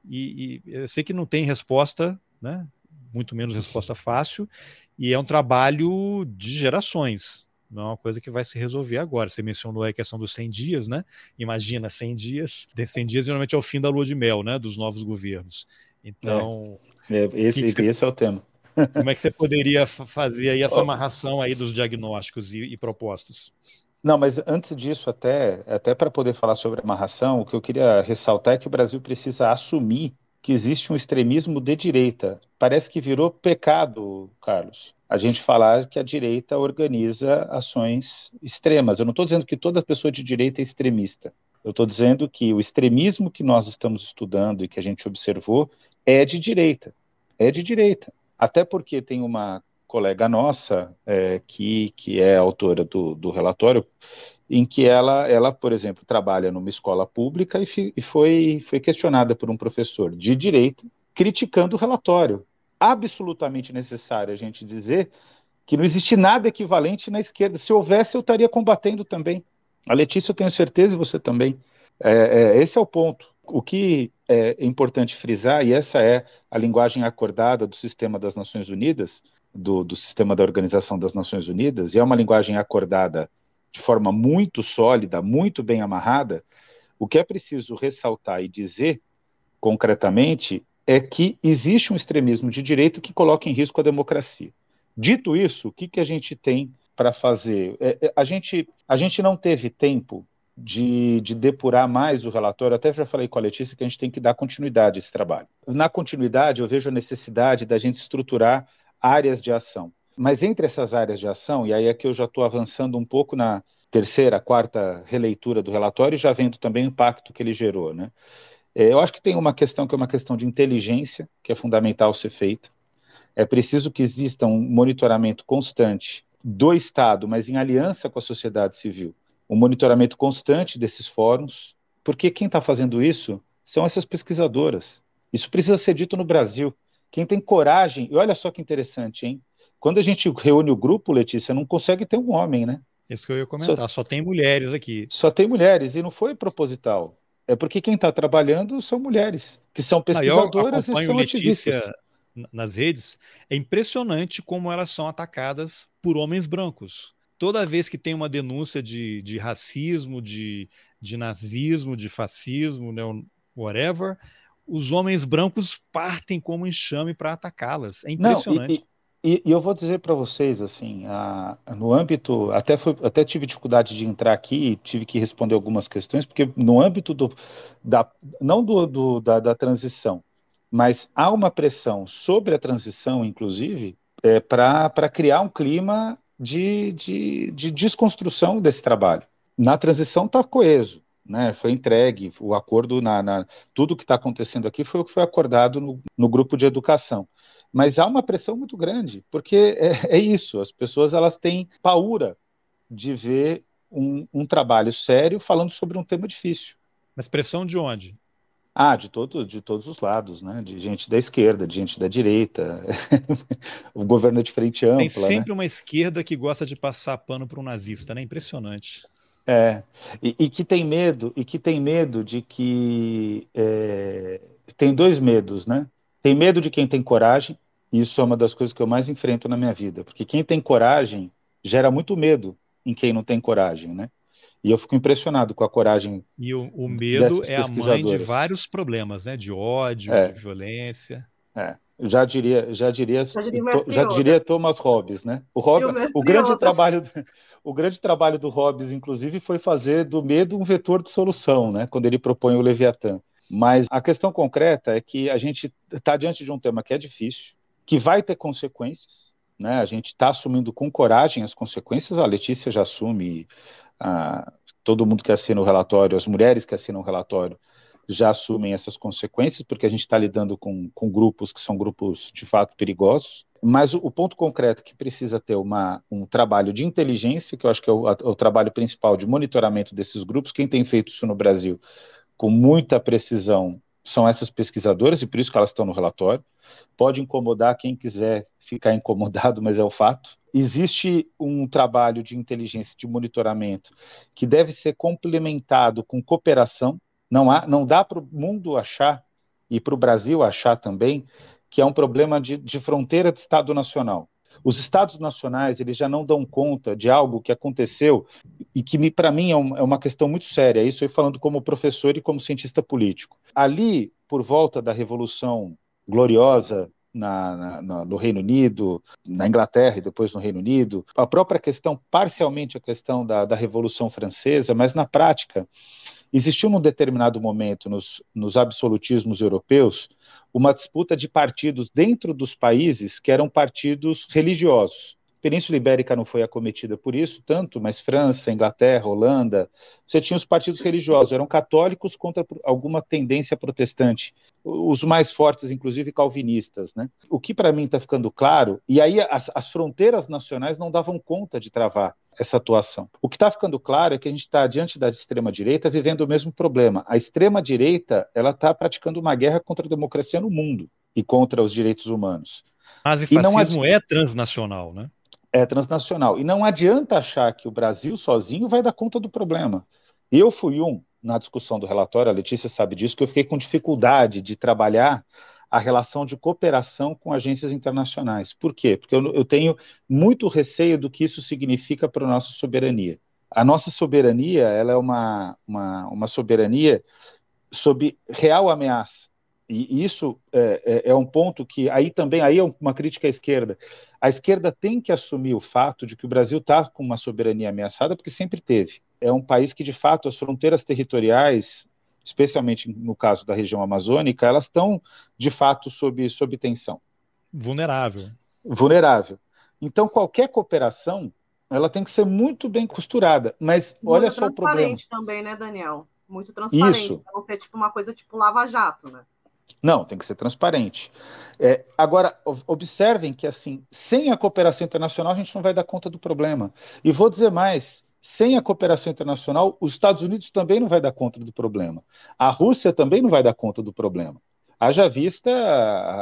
e, e, eu sei que não tem resposta né, muito menos resposta fácil, e é um trabalho de gerações. Não é uma coisa que vai se resolver agora. Você mencionou a questão dos 100 dias, né? Imagina 100 dias. De 100 dias geralmente é o fim da lua de mel, né? Dos novos governos. Então. É, é esse, que que você... esse é o tema. Como é que você poderia fazer aí essa amarração aí dos diagnósticos e, e propostos? Não, mas antes disso, até, até para poder falar sobre amarração, o que eu queria ressaltar é que o Brasil precisa assumir que existe um extremismo de direita. Parece que virou pecado, Carlos, a gente falar que a direita organiza ações extremas. Eu não estou dizendo que toda pessoa de direita é extremista. Eu estou dizendo que o extremismo que nós estamos estudando e que a gente observou é de direita. É de direita. Até porque tem uma colega nossa é, que, que é autora do, do relatório, em que ela, ela, por exemplo, trabalha numa escola pública e, fi, e foi, foi questionada por um professor de direita criticando o relatório. Absolutamente necessário a gente dizer que não existe nada equivalente na esquerda. Se houvesse, eu estaria combatendo também. A Letícia, eu tenho certeza, e você também. É, é, esse é o ponto. O que é importante frisar, e essa é a linguagem acordada do sistema das Nações Unidas, do, do sistema da Organização das Nações Unidas, e é uma linguagem acordada de forma muito sólida, muito bem amarrada, o que é preciso ressaltar e dizer concretamente é que existe um extremismo de direita que coloca em risco a democracia. Dito isso, o que, que a gente tem para fazer? É, é, a, gente, a gente não teve tempo de, de, depurar mais o relatório, até já falei com a Letícia que a gente tem que dar continuidade a esse trabalho. Na continuidade, eu vejo a necessidade da gente estruturar áreas de ação. Mas entre essas áreas de ação, e aí é que eu já estou avançando um pouco na terceira, quarta releitura do relatório já vendo também o impacto que ele gerou, né? É, eu acho que tem uma questão que é uma questão de inteligência, que é fundamental ser feita. É preciso que exista um monitoramento constante do Estado, mas em aliança com a sociedade civil. Um monitoramento constante desses fóruns, porque quem está fazendo isso são essas pesquisadoras. Isso precisa ser dito no Brasil. Quem tem coragem, e olha só que interessante, hein? Quando a gente reúne o grupo, Letícia, não consegue ter um homem, né? Isso que eu ia comentar, só, só tem mulheres aqui. Só tem mulheres, e não foi proposital. É porque quem está trabalhando são mulheres, que são pesquisadoras ah, e são Letícia ativistas. nas redes, é impressionante como elas são atacadas por homens brancos. Toda vez que tem uma denúncia de, de racismo, de, de nazismo, de fascismo, né, whatever, os homens brancos partem como enxame para atacá-las. É impressionante. Não, e, e, e, eu vou dizer para vocês, assim, a, no âmbito, até, foi, até tive dificuldade de entrar aqui, tive que responder algumas questões, porque no âmbito do, da, não do, do da, da, transição, mas há uma pressão sobre a transição, inclusive, é, para criar um clima de, de, de desconstrução desse trabalho. Na transição está coeso, né, foi entregue o acordo na, na tudo que está acontecendo aqui foi o que foi acordado no, no, grupo de educação. Mas há uma pressão muito grande, porque é, é isso, as pessoas elas têm paura de ver um, um, trabalho sério falando sobre um tema difícil. Mas pressão de onde? Ah, de, todo, de todos os lados, né? De gente da esquerda, de gente da direita. o governo é de frente ampla. Tem sempre né? uma esquerda que gosta de passar pano para um nazista, né? Impressionante. É, e, e, que tem medo, e que tem medo de que é, tem dois medos, né? Tem medo de quem tem coragem, e isso é uma das coisas que eu mais enfrento na minha vida, porque quem tem coragem gera muito medo em quem não tem coragem, né? E eu fico impressionado com a coragem. E o, o medo é a mãe de vários problemas, né? De ódio, é. de violência. É. Já diria, já diria, já diria, já diria Thomas Hobbes, né? O, Hobbes, o grande trabalho, o grande trabalho do Hobbes, inclusive, foi fazer do medo um vetor de solução, né? Quando ele propõe o Leviatã. Mas a questão concreta é que a gente está diante de um tema que é difícil, que vai ter consequências, né? A gente está assumindo com coragem as consequências. A Letícia já assume, a, todo mundo que assina o relatório, as mulheres que assinam o relatório já assumem essas consequências, porque a gente está lidando com, com grupos que são grupos de fato perigosos. Mas o, ponto concreto é que precisa ter uma, um trabalho de inteligência, que eu acho que é o, a, o trabalho principal de monitoramento desses grupos. Quem tem feito isso no Brasil com muita precisão são essas pesquisadoras, e por isso que elas estão no relatório. Pode incomodar quem quiser ficar incomodado, mas é o fato. Existe um trabalho de inteligência, de monitoramento, que deve ser complementado com cooperação não, há, não dá para o mundo achar, e para o Brasil achar também, que é um problema de, de fronteira de Estado Nacional. Os estados nacionais eles já não dão conta de algo que aconteceu e que para mim é, um, é, uma questão muito séria. Isso eu falando como professor e como cientista político. Ali, por volta da Revolução Gloriosa na, na, no Reino Unido, na Inglaterra e depois no Reino Unido, a própria questão, parcialmente a questão da, da Revolução Francesa, mas na prática, existiu num determinado momento nos, nos absolutismos europeus uma disputa de partidos dentro dos países que eram partidos religiosos. Península Ibérica não foi acometida por isso tanto, mas França, Inglaterra, Holanda, você tinha os partidos religiosos, eram católicos contra alguma tendência protestante, os mais fortes, inclusive calvinistas. Né? O que para mim está ficando claro, e aí as, as fronteiras nacionais não davam conta de travar essa atuação. O que está ficando claro é que a gente está diante da extrema-direita vivendo o mesmo problema. A extrema-direita ela está praticando uma guerra contra a democracia no mundo e contra os direitos humanos. Mas e fascismo é transnacional, né? é transnacional. E não adianta achar que o Brasil sozinho vai dar conta do problema. Eu fui um, na discussão do relatório, a Letícia sabe disso, que eu fiquei com dificuldade de trabalhar a relação de cooperação com agências internacionais. Por quê? Porque eu, eu tenho muito receio do que isso significa para a nossa soberania. A nossa soberania ela é uma, uma, uma soberania sob real ameaça. E isso é, é, é, um ponto que aí também aí é uma crítica à esquerda. A esquerda tem que assumir o fato de que o Brasil está com uma soberania ameaçada, porque sempre teve. É um país que, de fato, as fronteiras territoriais, especialmente no caso da região amazônica, elas estão, de fato, sob, sob tensão. Vulnerável. Vulnerável. Então, qualquer cooperação, ela tem que ser muito bem costurada. Mas muito olha só o problema. transparente também, né, Daniel? Muito transparente. Isso. Pra não ser tipo uma coisa tipo lava-jato, né? Não, tem que ser transparente. É, agora, observem que, assim, sem a cooperação internacional, a gente não vai dar conta do problema. E vou dizer mais: sem a cooperação internacional, os Estados Unidos também não vai dar conta do problema. A Rússia também não vai dar conta do problema. Haja vista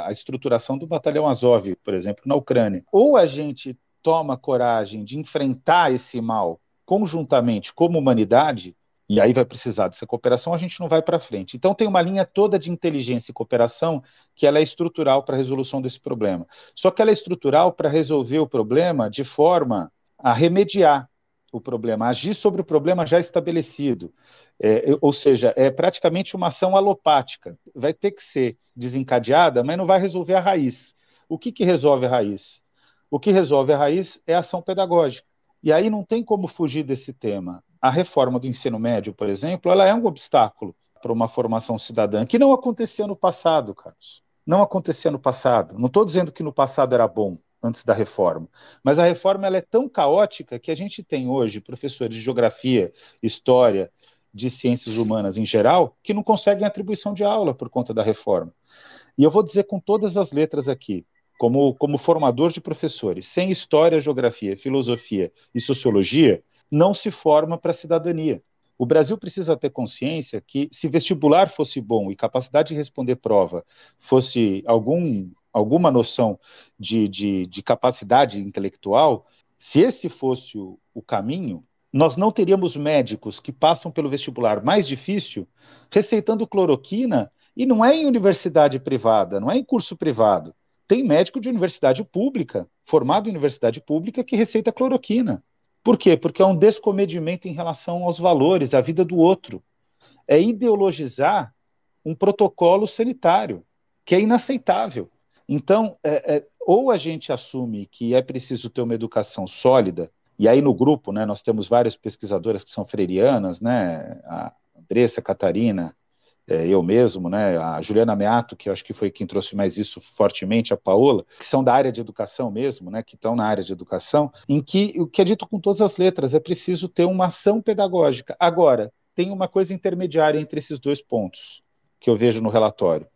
a, estruturação do batalhão Azov, por exemplo, na Ucrânia. Ou a gente toma coragem de enfrentar esse mal conjuntamente como humanidade, e aí vai precisar dessa cooperação, a gente não vai para frente. Então tem uma linha toda de inteligência e cooperação que ela é estrutural para a resolução desse problema. Só que ela é estrutural para resolver o problema de forma a remediar o problema, agir sobre o problema já estabelecido. É, ou seja, é praticamente uma ação alopática. Vai ter que ser desencadeada, mas não vai resolver a raiz. O que, que resolve a raiz? O que resolve a raiz é a ação pedagógica. E aí não tem como fugir desse tema a reforma do ensino médio, por exemplo, ela é um obstáculo para uma formação cidadã, que não acontecia no passado, Carlos. Não acontecia no passado. Não estou dizendo que no passado era bom, antes da reforma. Mas a reforma ela é tão caótica que a gente tem hoje professores de geografia, história, de ciências humanas em geral, que não conseguem atribuição de aula por conta da reforma. E eu vou dizer com todas as letras aqui, como, como formador de professores, sem história, geografia, filosofia e sociologia, não se forma para a cidadania. O Brasil precisa ter consciência que, se vestibular fosse bom e capacidade de responder prova fosse algum, alguma noção de, de, de capacidade intelectual, se esse fosse o, o caminho, nós não teríamos médicos que passam pelo vestibular mais difícil receitando cloroquina e não é em universidade privada, não é em curso privado. Tem médico de universidade pública, formado em universidade pública, que receita cloroquina. Por quê? Porque é um descomedimento em relação aos valores, à vida do outro. É ideologizar um protocolo sanitário, que é inaceitável. Então, é, é, ou a gente assume que é preciso ter uma educação sólida, e aí no grupo, né, nós temos várias pesquisadoras que são freirianas, né, a Andressa, a Catarina, eu mesmo, né, a Juliana Meato, que acho que foi quem trouxe mais isso fortemente, a Paola, que são da área de educação mesmo, né, que estão na área de educação, em que o que é dito com todas as letras é preciso ter uma ação pedagógica. Agora, tem uma coisa intermediária entre esses dois pontos que eu vejo no relatório.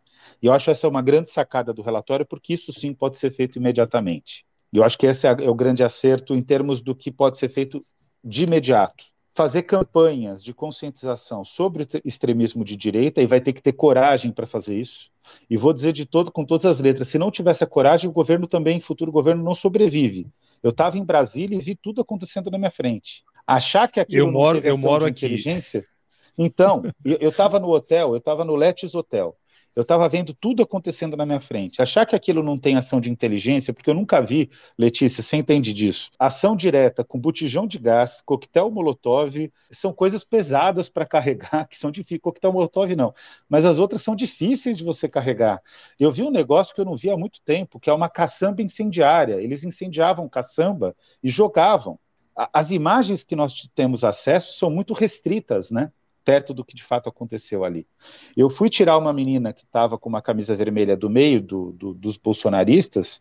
E eu acho essa uma grande sacada do relatório, porque isso sim pode ser feito imediatamente. E eu acho que esse é, é o grande acerto em termos do que pode ser feito de imediato fazer campanhas de conscientização sobre o extremismo de direita e vai ter que ter coragem para fazer isso. E vou dizer de todo com todas as letras, se não tivesse a coragem, o governo também, futuro governo não sobrevive. Eu estava em Brasília e vi tudo acontecendo na minha frente. Achar que aquilo eu moro, eu moro aqui. inteligência. Então, eu estava no hotel, eu estava no Letis Hotel. Eu estava vendo tudo acontecendo na minha frente. Achar que aquilo não tem ação de inteligência, porque eu nunca vi, Letícia, você entende disso. Ação direta com botijão de gás, coquetel molotov, são coisas pesadas para carregar, que são difíceis. Coquetel molotov não, mas as outras são difíceis de você carregar. Eu vi um negócio que eu não vi há muito tempo, que é uma caçamba incendiária. Eles incendiavam caçamba e jogavam. As imagens que nós temos acesso são muito restritas, né? Perto do que de fato aconteceu ali. Eu fui tirar uma menina que estava com uma camisa vermelha do meio do, do, dos bolsonaristas,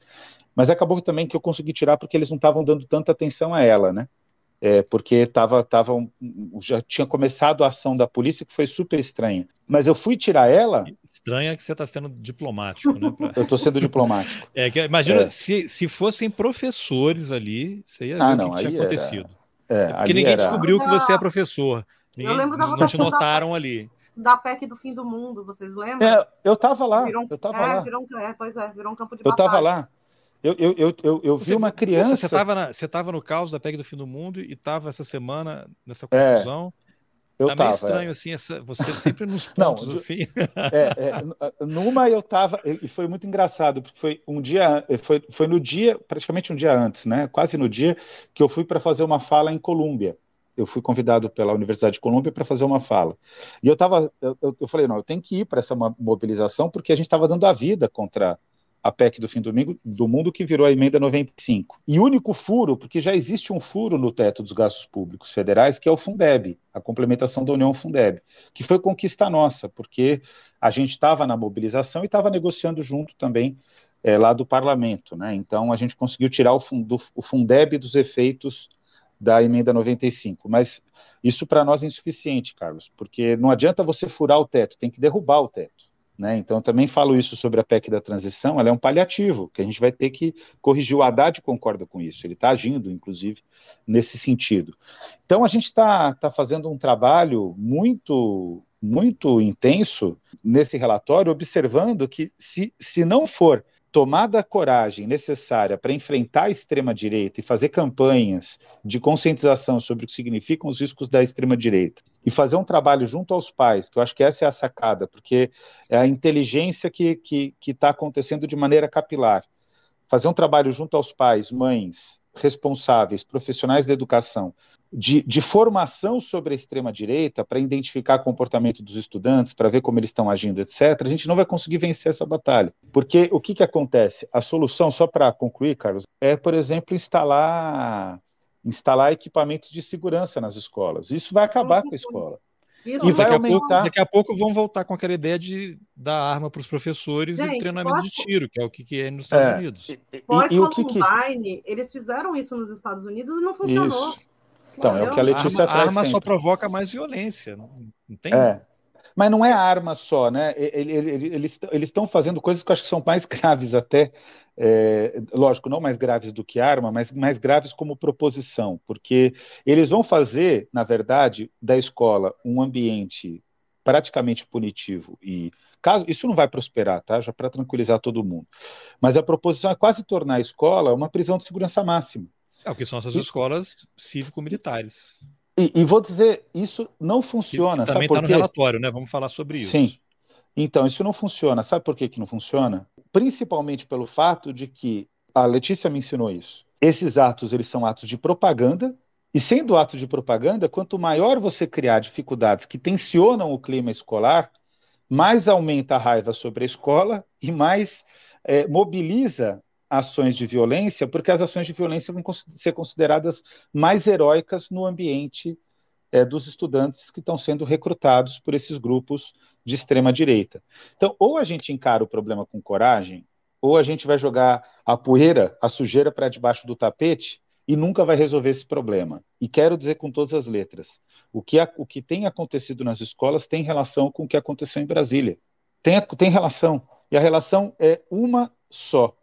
mas acabou também que eu consegui tirar porque eles não estavam dando tanta atenção a ela, né? É, porque tava, tava já tinha começado a ação da polícia que foi super estranha. Mas eu fui tirar ela. Estranha que você está sendo diplomático, né? Pra... eu estou sendo diplomático. É, que, imagina é. se, se fossem professores ali, você ia ver ah, o que não, tinha acontecido. Era... É, porque ninguém era... descobriu que você é professor. Eu lembro da não te notaram da, ali. Da PEC do fim do mundo, vocês lembram? É, eu tava lá. Virou, eu tava é, lá. Virou, é, pois é, virou um campo de eu batalha. Eu tava lá. Eu, eu, eu, eu, eu vi uma criança. Você estava você tava no caos da PEC do fim do mundo e estava essa semana nessa é, confusão. É. Eu tá meio estranho, é. assim, essa, você sempre nos pontos, Não, assim. É, é, numa eu estava, e foi muito engraçado, porque foi um dia, foi, foi no dia, praticamente um dia antes, né? Quase no dia, que eu fui para fazer uma fala em Colômbia eu fui convidado pela Universidade de Colômbia para fazer uma fala. E eu estava, eu, eu, falei, não, eu tenho que ir para essa mobilização porque a gente estava dando a vida contra a PEC do fim do, domingo, do mundo que virou a emenda 95. E único furo, porque já existe um furo no teto dos gastos públicos federais, que é o Fundeb, a complementação da União Fundeb, que foi conquista nossa, porque a gente estava na mobilização e estava negociando junto também é, lá do parlamento, né? Então a gente conseguiu tirar o, o Fundeb dos efeitos da emenda 95. Mas isso para nós é insuficiente, Carlos, porque não adianta você furar o teto, tem que derrubar o teto. Né? Então, eu também falo isso sobre a PEC da transição, ela é um paliativo, que a gente vai ter que corrigir. O Haddad concorda com isso, ele está agindo, inclusive, nesse sentido. Então, a gente está tá fazendo um trabalho muito, muito intenso nesse relatório, observando que, se, se não for tomada a coragem necessária para enfrentar a extrema-direita e fazer campanhas de conscientização sobre o que significam os riscos da extrema-direita e fazer um trabalho junto aos pais, que eu acho que essa é a sacada, porque é a inteligência que está tá acontecendo de maneira capilar. Fazer um trabalho junto aos pais, mães, responsáveis, profissionais da educação, de, de formação sobre a extrema-direita, para identificar o comportamento dos estudantes, para ver como eles estão agindo, etc., a gente não vai conseguir vencer essa batalha. Porque o que, que acontece? A solução, só para concluir, Carlos, é, por exemplo, instalar, instalar equipamentos de segurança nas escolas. Isso vai acabar com a escola. Isso, e vai daqui aumentar. A pouco, daqui a pouco vão voltar com aquela ideia de dar arma para os professores Gente, e treinamento posso... de tiro, que é o que, que é nos Estados é. Unidos. Pós-Columbine, que... eles fizeram isso nos Estados Unidos e não funcionou. Isso. Então, é o que a Letícia a arma, traz. A arma só provoca mais violência, não, não tem? É. Mas não é arma só, né? Eles estão fazendo coisas que eu acho que são mais graves até, é, lógico, não mais graves do que arma, mas mais graves como proposição, porque eles vão fazer, na verdade, da escola um ambiente praticamente punitivo e caso isso não vai prosperar, tá? Já para tranquilizar todo mundo. Mas a proposição é quase tornar a escola uma prisão de segurança máxima. É o que são essas e... escolas cívico-militares. E, e, vou dizer, isso não funciona. Que, também está no relatório, né? Vamos falar sobre isso. Sim. Então, isso não funciona. Sabe por que, que não funciona? Principalmente pelo fato de que a Letícia me ensinou isso. Esses atos, eles são atos de propaganda, e sendo atos de propaganda, quanto maior você criar dificuldades que tensionam o clima escolar, mais aumenta a raiva sobre a escola e mais é, mobiliza ações de violência, porque as ações de violência vão ser consideradas mais heróicas no ambiente é, dos estudantes que estão sendo recrutados por esses grupos de extrema direita. Então, ou a gente encara o problema com coragem, ou a gente vai jogar a poeira, a sujeira para debaixo do tapete e nunca vai resolver esse problema. E quero dizer com todas as letras: o que, a, o que tem acontecido nas escolas tem relação com o que aconteceu em Brasília. Tem, tem relação. E a relação é uma só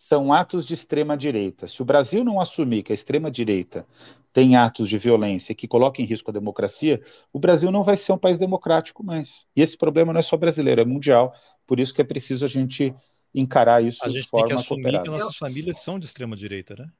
são atos de extrema direita. Se o Brasil não assumir que a extrema direita tem atos de violência que colocam em risco a democracia, o Brasil não vai ser um país democrático mais. E esse problema não é só brasileiro, é mundial. Por isso que é preciso a gente encarar isso a gente de forma tem que assumir cooperada. que nossas famílias são de extrema direita, né?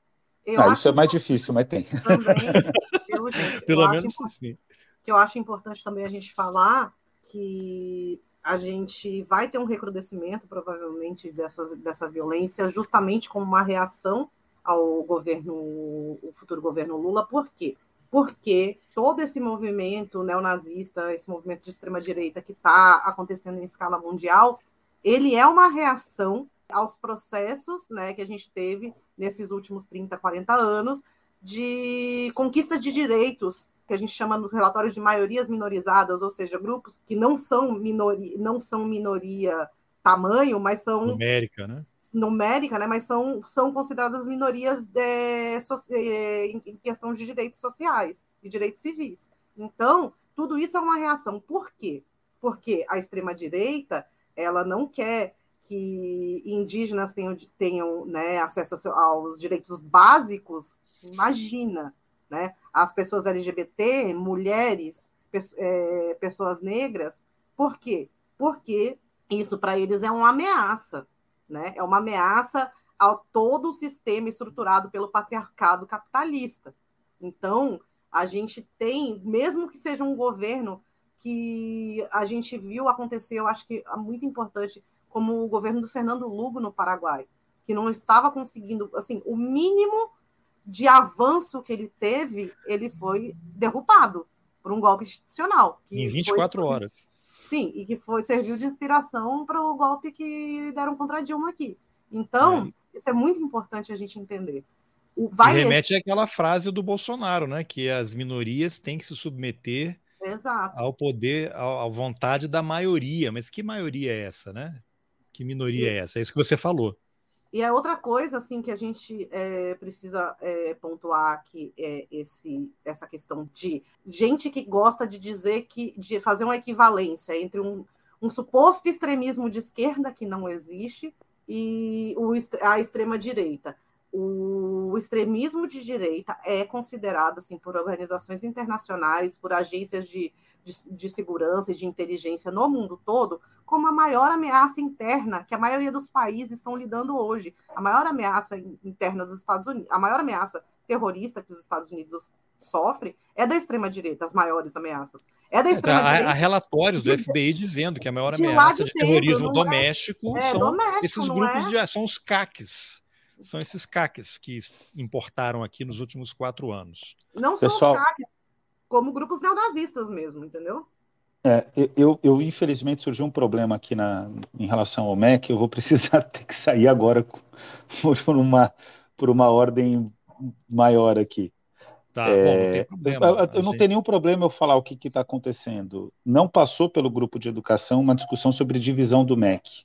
Ah, isso é mais difícil, mas tem. Também, eu, Pelo menos assim. Que eu acho importante também a gente falar que a gente vai ter um recrudescimento, provavelmente, dessa, dessa violência, justamente como uma reação ao governo, o futuro governo Lula. Por quê? Porque todo esse movimento neonazista, esse movimento de extrema-direita que está acontecendo em escala mundial, ele é uma reação aos processos né, que a gente teve nesses últimos 30, 40 anos de conquista de direitos que a gente chama nos relatórios de maiorias minorizadas, ou seja, grupos que não são minoria, não são minoria tamanho, mas são numérica, né? Numérica, né? Mas são, são consideradas minorias é, so, é, em questão de direitos sociais e direitos civis. Então, tudo isso é uma reação. Por quê? Porque a extrema direita ela não quer que indígenas tenham, tenham né, acesso aos direitos básicos. Imagina, né? As pessoas LGBT, mulheres, é, pessoas negras. Por quê? Porque isso para eles é uma ameaça, né? É uma ameaça ao todo o sistema estruturado pelo patriarcado capitalista. Então, a gente tem, mesmo que seja um governo que a gente viu acontecer, eu acho que é muito importante, como o governo do Fernando Lugo no Paraguai, que não estava conseguindo, assim, o mínimo de avanço que ele teve, ele foi derrubado por um golpe institucional. em 24 foi, horas. Sim, e que foi serviu de inspiração para o golpe que deram contra Dilma aqui. Então, é. isso é muito importante a gente entender. O, vai e remete esse... àquela frase do Bolsonaro, né? Que as minorias têm que se submeter Exato. ao poder, à vontade da maioria. Mas que maioria é essa, né? Que minoria e... é essa? É isso que você falou. E a outra coisa assim que a gente é, precisa é, pontuar aqui é esse, essa questão de gente que gosta de dizer que de fazer uma equivalência entre um, um suposto extremismo de esquerda que não existe e o, a extrema direita. O extremismo de direita é considerado assim por organizações internacionais, por agências de, de, de segurança e de inteligência no mundo todo como a maior ameaça interna que a maioria dos países estão lidando hoje. A maior ameaça interna dos Estados Unidos, a maior ameaça terrorista que os Estados Unidos sofrem é da extrema-direita, as maiores ameaças. É da extrema-direita. Há, há relatórios do FBI dizendo que a maior ameaça de, de terrorismo dentro, doméstico é, são doméstico, esses grupos é? de. são os CACs. São esses CACs que importaram aqui nos últimos quatro anos. Não são Pessoal... os CACs, como grupos neonazistas mesmo, entendeu? É, eu, eu, infelizmente surgiu um problema aqui na, em relação ao MEC, eu vou precisar ter que sair agora por uma, por uma ordem maior aqui. Tá, é, bom, não tem problema. Eu, eu não tenho nenhum problema eu falar o que está acontecendo. Não passou pelo grupo de educação uma discussão sobre divisão do MEC,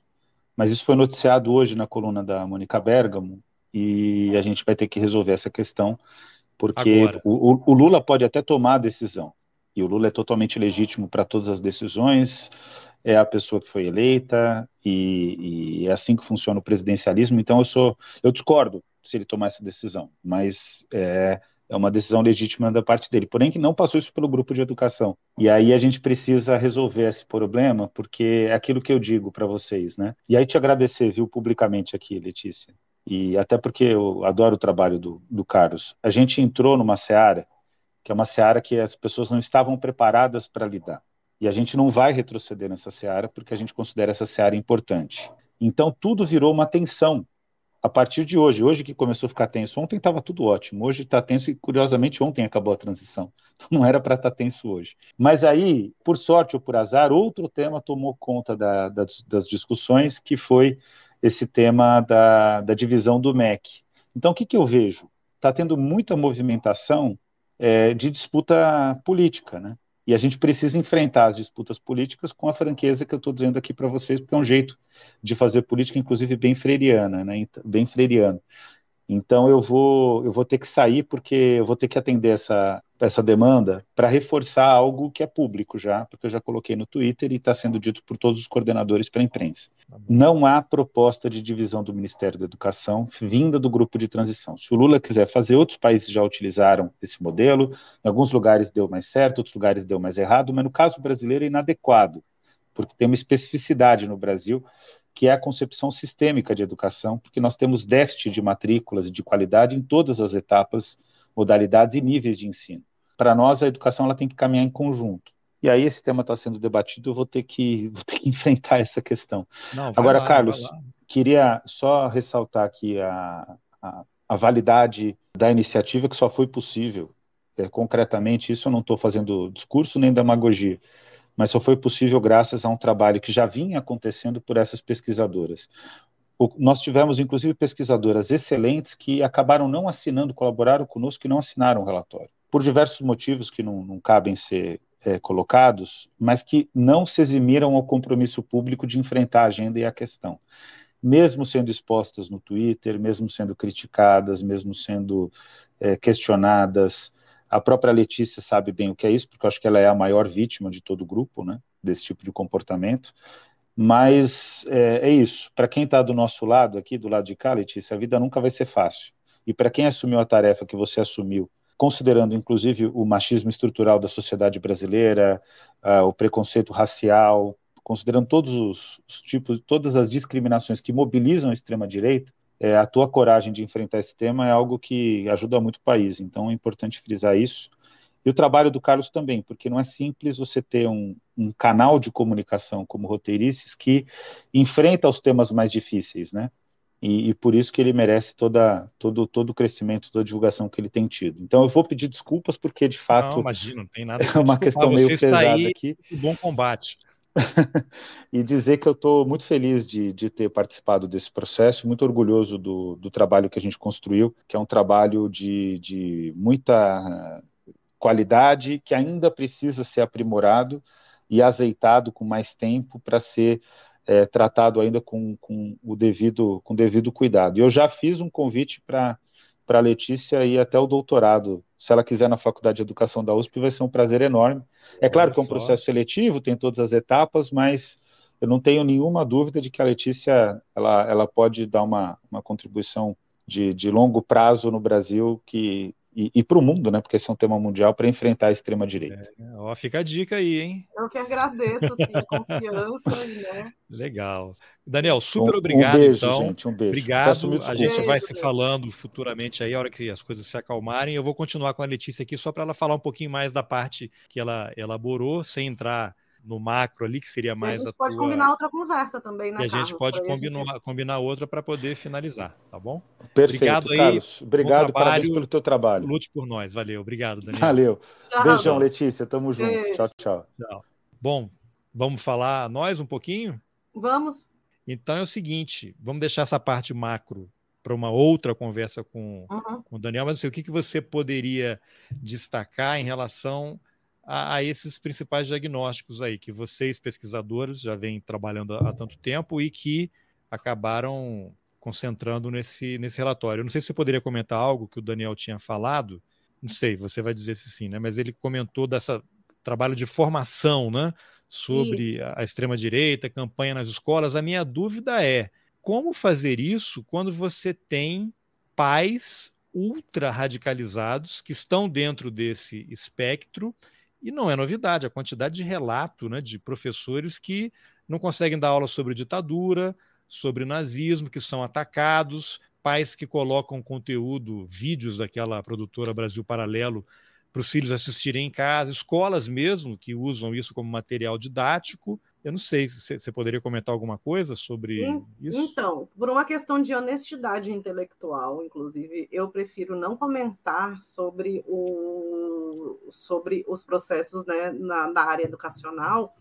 mas isso foi noticiado hoje na coluna da Mônica Bergamo e a gente vai ter que resolver essa questão, porque o, o Lula pode até tomar a decisão, e o Lula é totalmente legítimo para todas as decisões, é a pessoa que foi eleita e, e, é assim que funciona o presidencialismo. Então eu sou, eu discordo se ele tomar essa decisão, mas é, é uma decisão legítima da parte dele. Porém que não passou isso pelo grupo de educação. E aí a gente precisa resolver esse problema, porque é aquilo que eu digo para vocês, né? E aí te agradecer, viu, publicamente aqui, Letícia. E até porque eu adoro o trabalho do, do Carlos. A gente entrou numa seara que é uma seara que as pessoas não estavam preparadas para lidar. E a gente não vai retroceder nessa seara porque a gente considera essa seara importante. Então tudo virou uma tensão a partir de hoje. Hoje que começou a ficar tenso, ontem estava tudo ótimo. Hoje está tenso e curiosamente ontem acabou a transição. Então não era para estar tá tenso hoje. Mas aí, por sorte ou por azar, outro tema tomou conta da, das, das, discussões, que foi esse tema da, da divisão do MEC. Então o que, que eu vejo? Está tendo muita movimentação é, de disputa política, né? E a gente precisa enfrentar as disputas políticas com a franqueza que eu estou dizendo aqui para vocês, porque é um jeito de fazer política, inclusive bem freiriana, né? Bem freiriano. Então eu vou eu vou ter que sair porque eu vou ter que atender essa essa demanda para reforçar algo que é público já, porque eu já coloquei no Twitter e está sendo dito por todos os coordenadores para a imprensa. Tá Não há proposta de divisão do Ministério da Educação vinda do grupo de transição. Se o Lula quiser fazer, outros países já utilizaram esse modelo, em alguns lugares deu mais certo, outros lugares deu mais errado, mas no caso brasileiro é inadequado, porque tem uma especificidade no Brasil que é a concepção sistêmica de educação, porque nós temos déficit de matrículas e de qualidade em todas as etapas, modalidades e níveis de ensino. Para nós, a educação ela tem que caminhar em conjunto. e aí esse tema está sendo debatido, eu vou ter que, vou ter que enfrentar essa questão. Não, Agora, lá, Carlos, queria só ressaltar aqui a, a, a, validade da iniciativa, que só foi possível, é, concretamente, isso eu não estou fazendo discurso nem demagogia, mas só foi possível graças a um trabalho que já vinha acontecendo por essas pesquisadoras. Nós tivemos, inclusive, pesquisadoras excelentes que acabaram não assinando, colaboraram conosco e não assinaram o relatório, por diversos motivos que não, não cabem ser é, colocados, mas que não se eximiram ao compromisso público de enfrentar a agenda e a questão. Mesmo sendo expostas no Twitter, mesmo sendo criticadas, mesmo sendo é, questionadas, a própria Letícia sabe bem o que é isso, porque eu acho que ela é a maior vítima de todo o grupo, né, desse tipo de comportamento. Mas é, é isso. Para quem está do nosso lado, aqui do lado de cá, Letícia, a vida nunca vai ser fácil. E para quem assumiu a tarefa que você assumiu considerando inclusive o machismo estrutural da sociedade brasileira, uh, o preconceito racial, considerando todos os, os, tipos, todas as discriminações que mobilizam a extrema direita, é, a tua coragem de enfrentar esse tema é algo que ajuda muito o país. Então é importante frisar isso. E o trabalho do Carlos também, porque não é simples você ter um, um canal de comunicação como Roteirices que enfrenta os temas mais difíceis, né? E, e, por isso que ele merece toda, todo, todo o crescimento, toda a divulgação que ele tem tido. Então eu vou pedir desculpas, porque de fato. Não, imagina, não tem nada É uma questão meio pesada aí, aqui. Bom combate. e dizer que eu estou muito feliz de, de ter participado desse processo, muito orgulhoso do, do trabalho que a gente construiu, que é um trabalho de, de muita qualidade, que ainda precisa ser aprimorado e azeitado com mais tempo para ser é, tratado ainda com, com, o devido, com devido cuidado. Eu já fiz um convite para a Letícia ir até o doutorado. Se ela quiser na Faculdade de Educação da USP, vai ser um prazer enorme. É claro que é um processo seletivo, tem todas as etapas, mas eu não tenho nenhuma dúvida de que a Letícia ela, ela pode dar uma, uma contribuição de, de longo prazo no Brasil que e, e para o mundo, né? Porque esse é um tema mundial para enfrentar a extrema direita. É, ó, fica a dica aí, hein? Eu que agradeço assim, a confiança, né? Legal. Daniel, super um, obrigado. Um beijo, então. gente. Um beijo. Obrigado. A gente vai se falando futuramente aí, a hora que as coisas se acalmarem. Eu vou continuar com a Letícia aqui só para ela falar um pouquinho mais da parte que ela elaborou, sem entrar no macro ali, que seria mais. a gente a pode tua... combinar outra conversa também, né? E a gente Carlos? pode combinar, gente... combinar outra para poder finalizar, tá bom? Perfeito, obrigado aí. Carlos. Obrigado, parabéns pelo teu trabalho. Lute por nós, valeu. Obrigado, Daniel. Valeu. Tchau. Beijão, Letícia. Tamo junto. Tchau, tchau. Tchau. Bom, vamos falar nós um pouquinho? Vamos. Então é o seguinte, vamos deixar essa parte macro para uma outra conversa com, uhum. com o Daniel, mas assim, o que, que você poderia destacar em relação a, a, esses principais diagnósticos aí que vocês, pesquisadores, já vêm trabalhando há, há tanto tempo e que acabaram concentrando nesse, nesse relatório. Eu não sei se você poderia comentar algo que o Daniel tinha falado, não sei, você vai dizer se sim, né? Mas ele comentou dessa trabalho de formação, né? Sobre isso. a extrema-direita, campanha nas escolas. A minha dúvida é como fazer isso quando você tem pais ultra radicalizados que estão dentro desse espectro e não é novidade a quantidade de relato né, de professores que não conseguem dar aula sobre ditadura, sobre nazismo, que são atacados, pais que colocam conteúdo, vídeos daquela produtora Brasil Paralelo para os filhos assistirem em casa, escolas mesmo que usam isso como material didático. Eu não sei se você poderia comentar alguma coisa sobre isso. Então, por uma questão de honestidade intelectual, inclusive, eu prefiro não comentar sobre, o, sobre os processos né, na, na área educacional,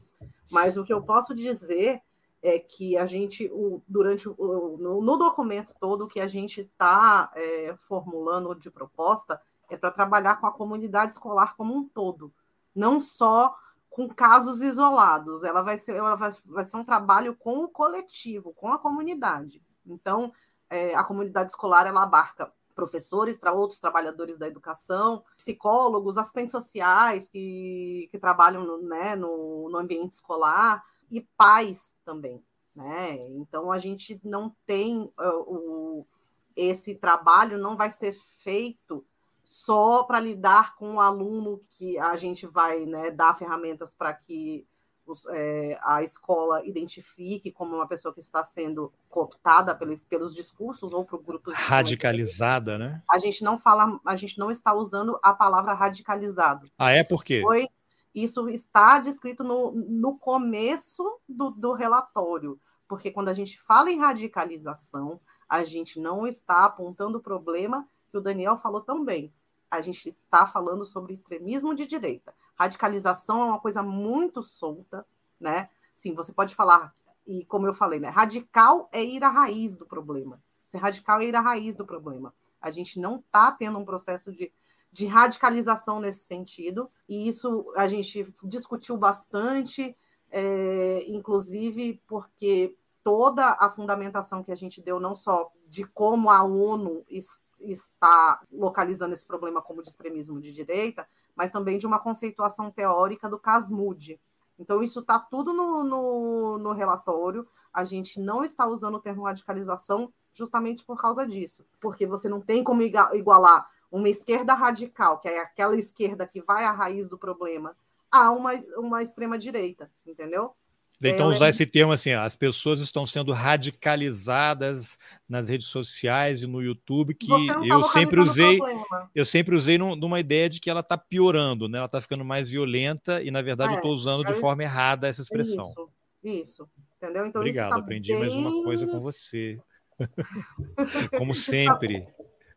mas o que eu posso dizer é que a gente, o, durante o, no, no, documento todo que a gente está é, formulando de proposta, é para trabalhar com a comunidade escolar como um todo, não só com casos isolados. Ela vai ser, ela vai, vai ser um trabalho com o coletivo, com a comunidade. Então, é, a comunidade escolar ela abarca professores, tra outros trabalhadores da educação, psicólogos, assistentes sociais que, que trabalham no, né, no, no ambiente escolar e pais também. Né? Então a gente não tem uh, o, esse trabalho não vai ser feito só para lidar com o aluno que a gente vai né, dar ferramentas para que os, é, a escola identifique como uma pessoa que está sendo cooptada pelos, pelos discursos ou por grupos radicalizada, né? A gente não fala, a gente não está usando a palavra radicalizado. Ah, é por quê? Foi, Isso está descrito no, no começo do, do relatório, porque quando a gente fala em radicalização, a gente não está apontando o problema que o Daniel falou também. A gente está falando sobre extremismo de direita. Radicalização é uma coisa muito solta, né? Sim, você pode falar, e como eu falei, né? Radical é ir à raiz do problema. Ser radical é ir à raiz do problema. A gente não está tendo um processo de, de radicalização nesse sentido, e isso a gente discutiu bastante, é, inclusive porque toda a fundamentação que a gente deu, não só de como a ONU está localizando esse problema como de extremismo de direita, mas também de uma conceituação teórica do CASMUD. Então, isso está tudo no, no, no, relatório. A gente não está usando o termo radicalização justamente por causa disso, porque você não tem como igualar uma esquerda radical, que é aquela esquerda que vai à raiz do problema, a uma, uma extrema-direita, entendeu? Então, usar esse termo assim, as pessoas estão sendo radicalizadas nas redes sociais e no YouTube, que tá eu sempre usei, eu sempre usei numa ideia de que ela está piorando, né? Ela está ficando mais violenta e, na verdade, é, eu estou usando de forma errada essa expressão. Isso, isso. Entendeu? Então, Obrigado, tá aprendi bem... mais uma coisa com você. Como sempre.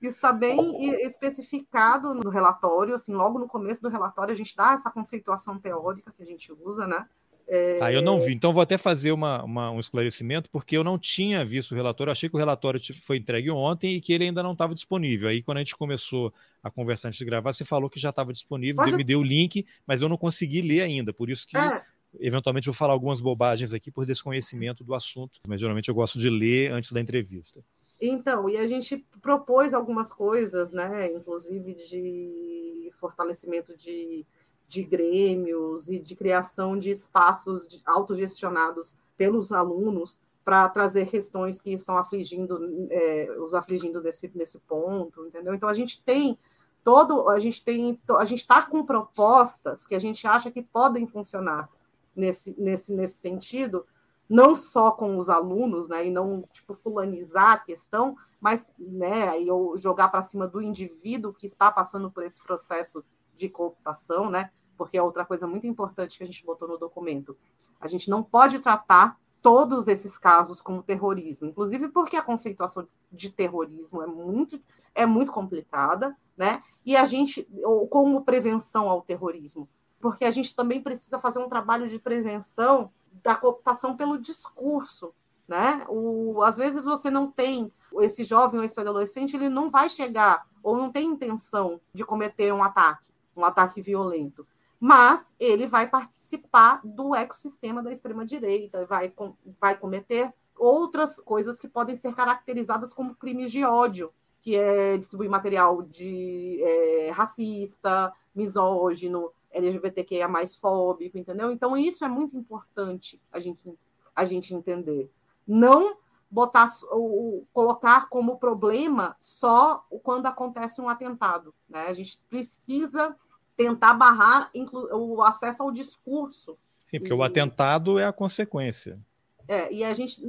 Isso está bem especificado no relatório, assim, logo no começo do relatório a gente dá essa conceituação teórica que a gente usa, né? É... Ah, eu não vi. Então vou até fazer uma, uma, um esclarecimento, porque eu não tinha visto o relatório. Eu achei que o relatório foi entregue ontem e que ele ainda não estava disponível. Aí, quando a gente começou a conversar antes de gravar, você falou que já estava disponível, Pode... me deu o link, mas eu não consegui ler ainda. Por isso que. É. Eventualmente vou falar algumas bobagens aqui por desconhecimento do assunto, mas geralmente eu gosto de ler antes da entrevista. Então, e a gente propôs algumas coisas, né? Inclusive de fortalecimento de de grêmios e de criação de espaços autogestionados pelos alunos para trazer questões que estão afligindo é, os afligindo nesse, nesse ponto, entendeu? Então a gente tem todo, a gente tem, a gente está com propostas que a gente acha que podem funcionar nesse, nesse, nesse sentido, não só com os alunos, né, e não tipo fulanizar a questão, mas né, eu jogar para cima do indivíduo que está passando por esse processo de cooptação, né? Porque é outra coisa muito importante que a gente botou no documento. A gente não pode tratar todos esses casos como terrorismo, inclusive porque a conceituação de terrorismo é muito, é muito complicada, né? E a gente, ou como prevenção ao terrorismo, porque a gente também precisa fazer um trabalho de prevenção da cooptação pelo discurso, né? O, às vezes você não tem esse jovem ou esse adolescente, ele não vai chegar ou não tem intenção de cometer um ataque, um ataque violento mas ele vai participar do ecossistema da extrema-direita, vai, com, vai cometer outras coisas que podem ser caracterizadas como crimes de ódio, que é distribuir material de é, racista, misógino, LGBTQIA mais fóbico, entendeu? Então, isso é muito importante a gente, a gente entender. Não botar o, colocar como problema só quando acontece um atentado. Né? A gente precisa tentar barrar o acesso ao discurso. Sim, porque e... o atentado é a consequência. É, e a gente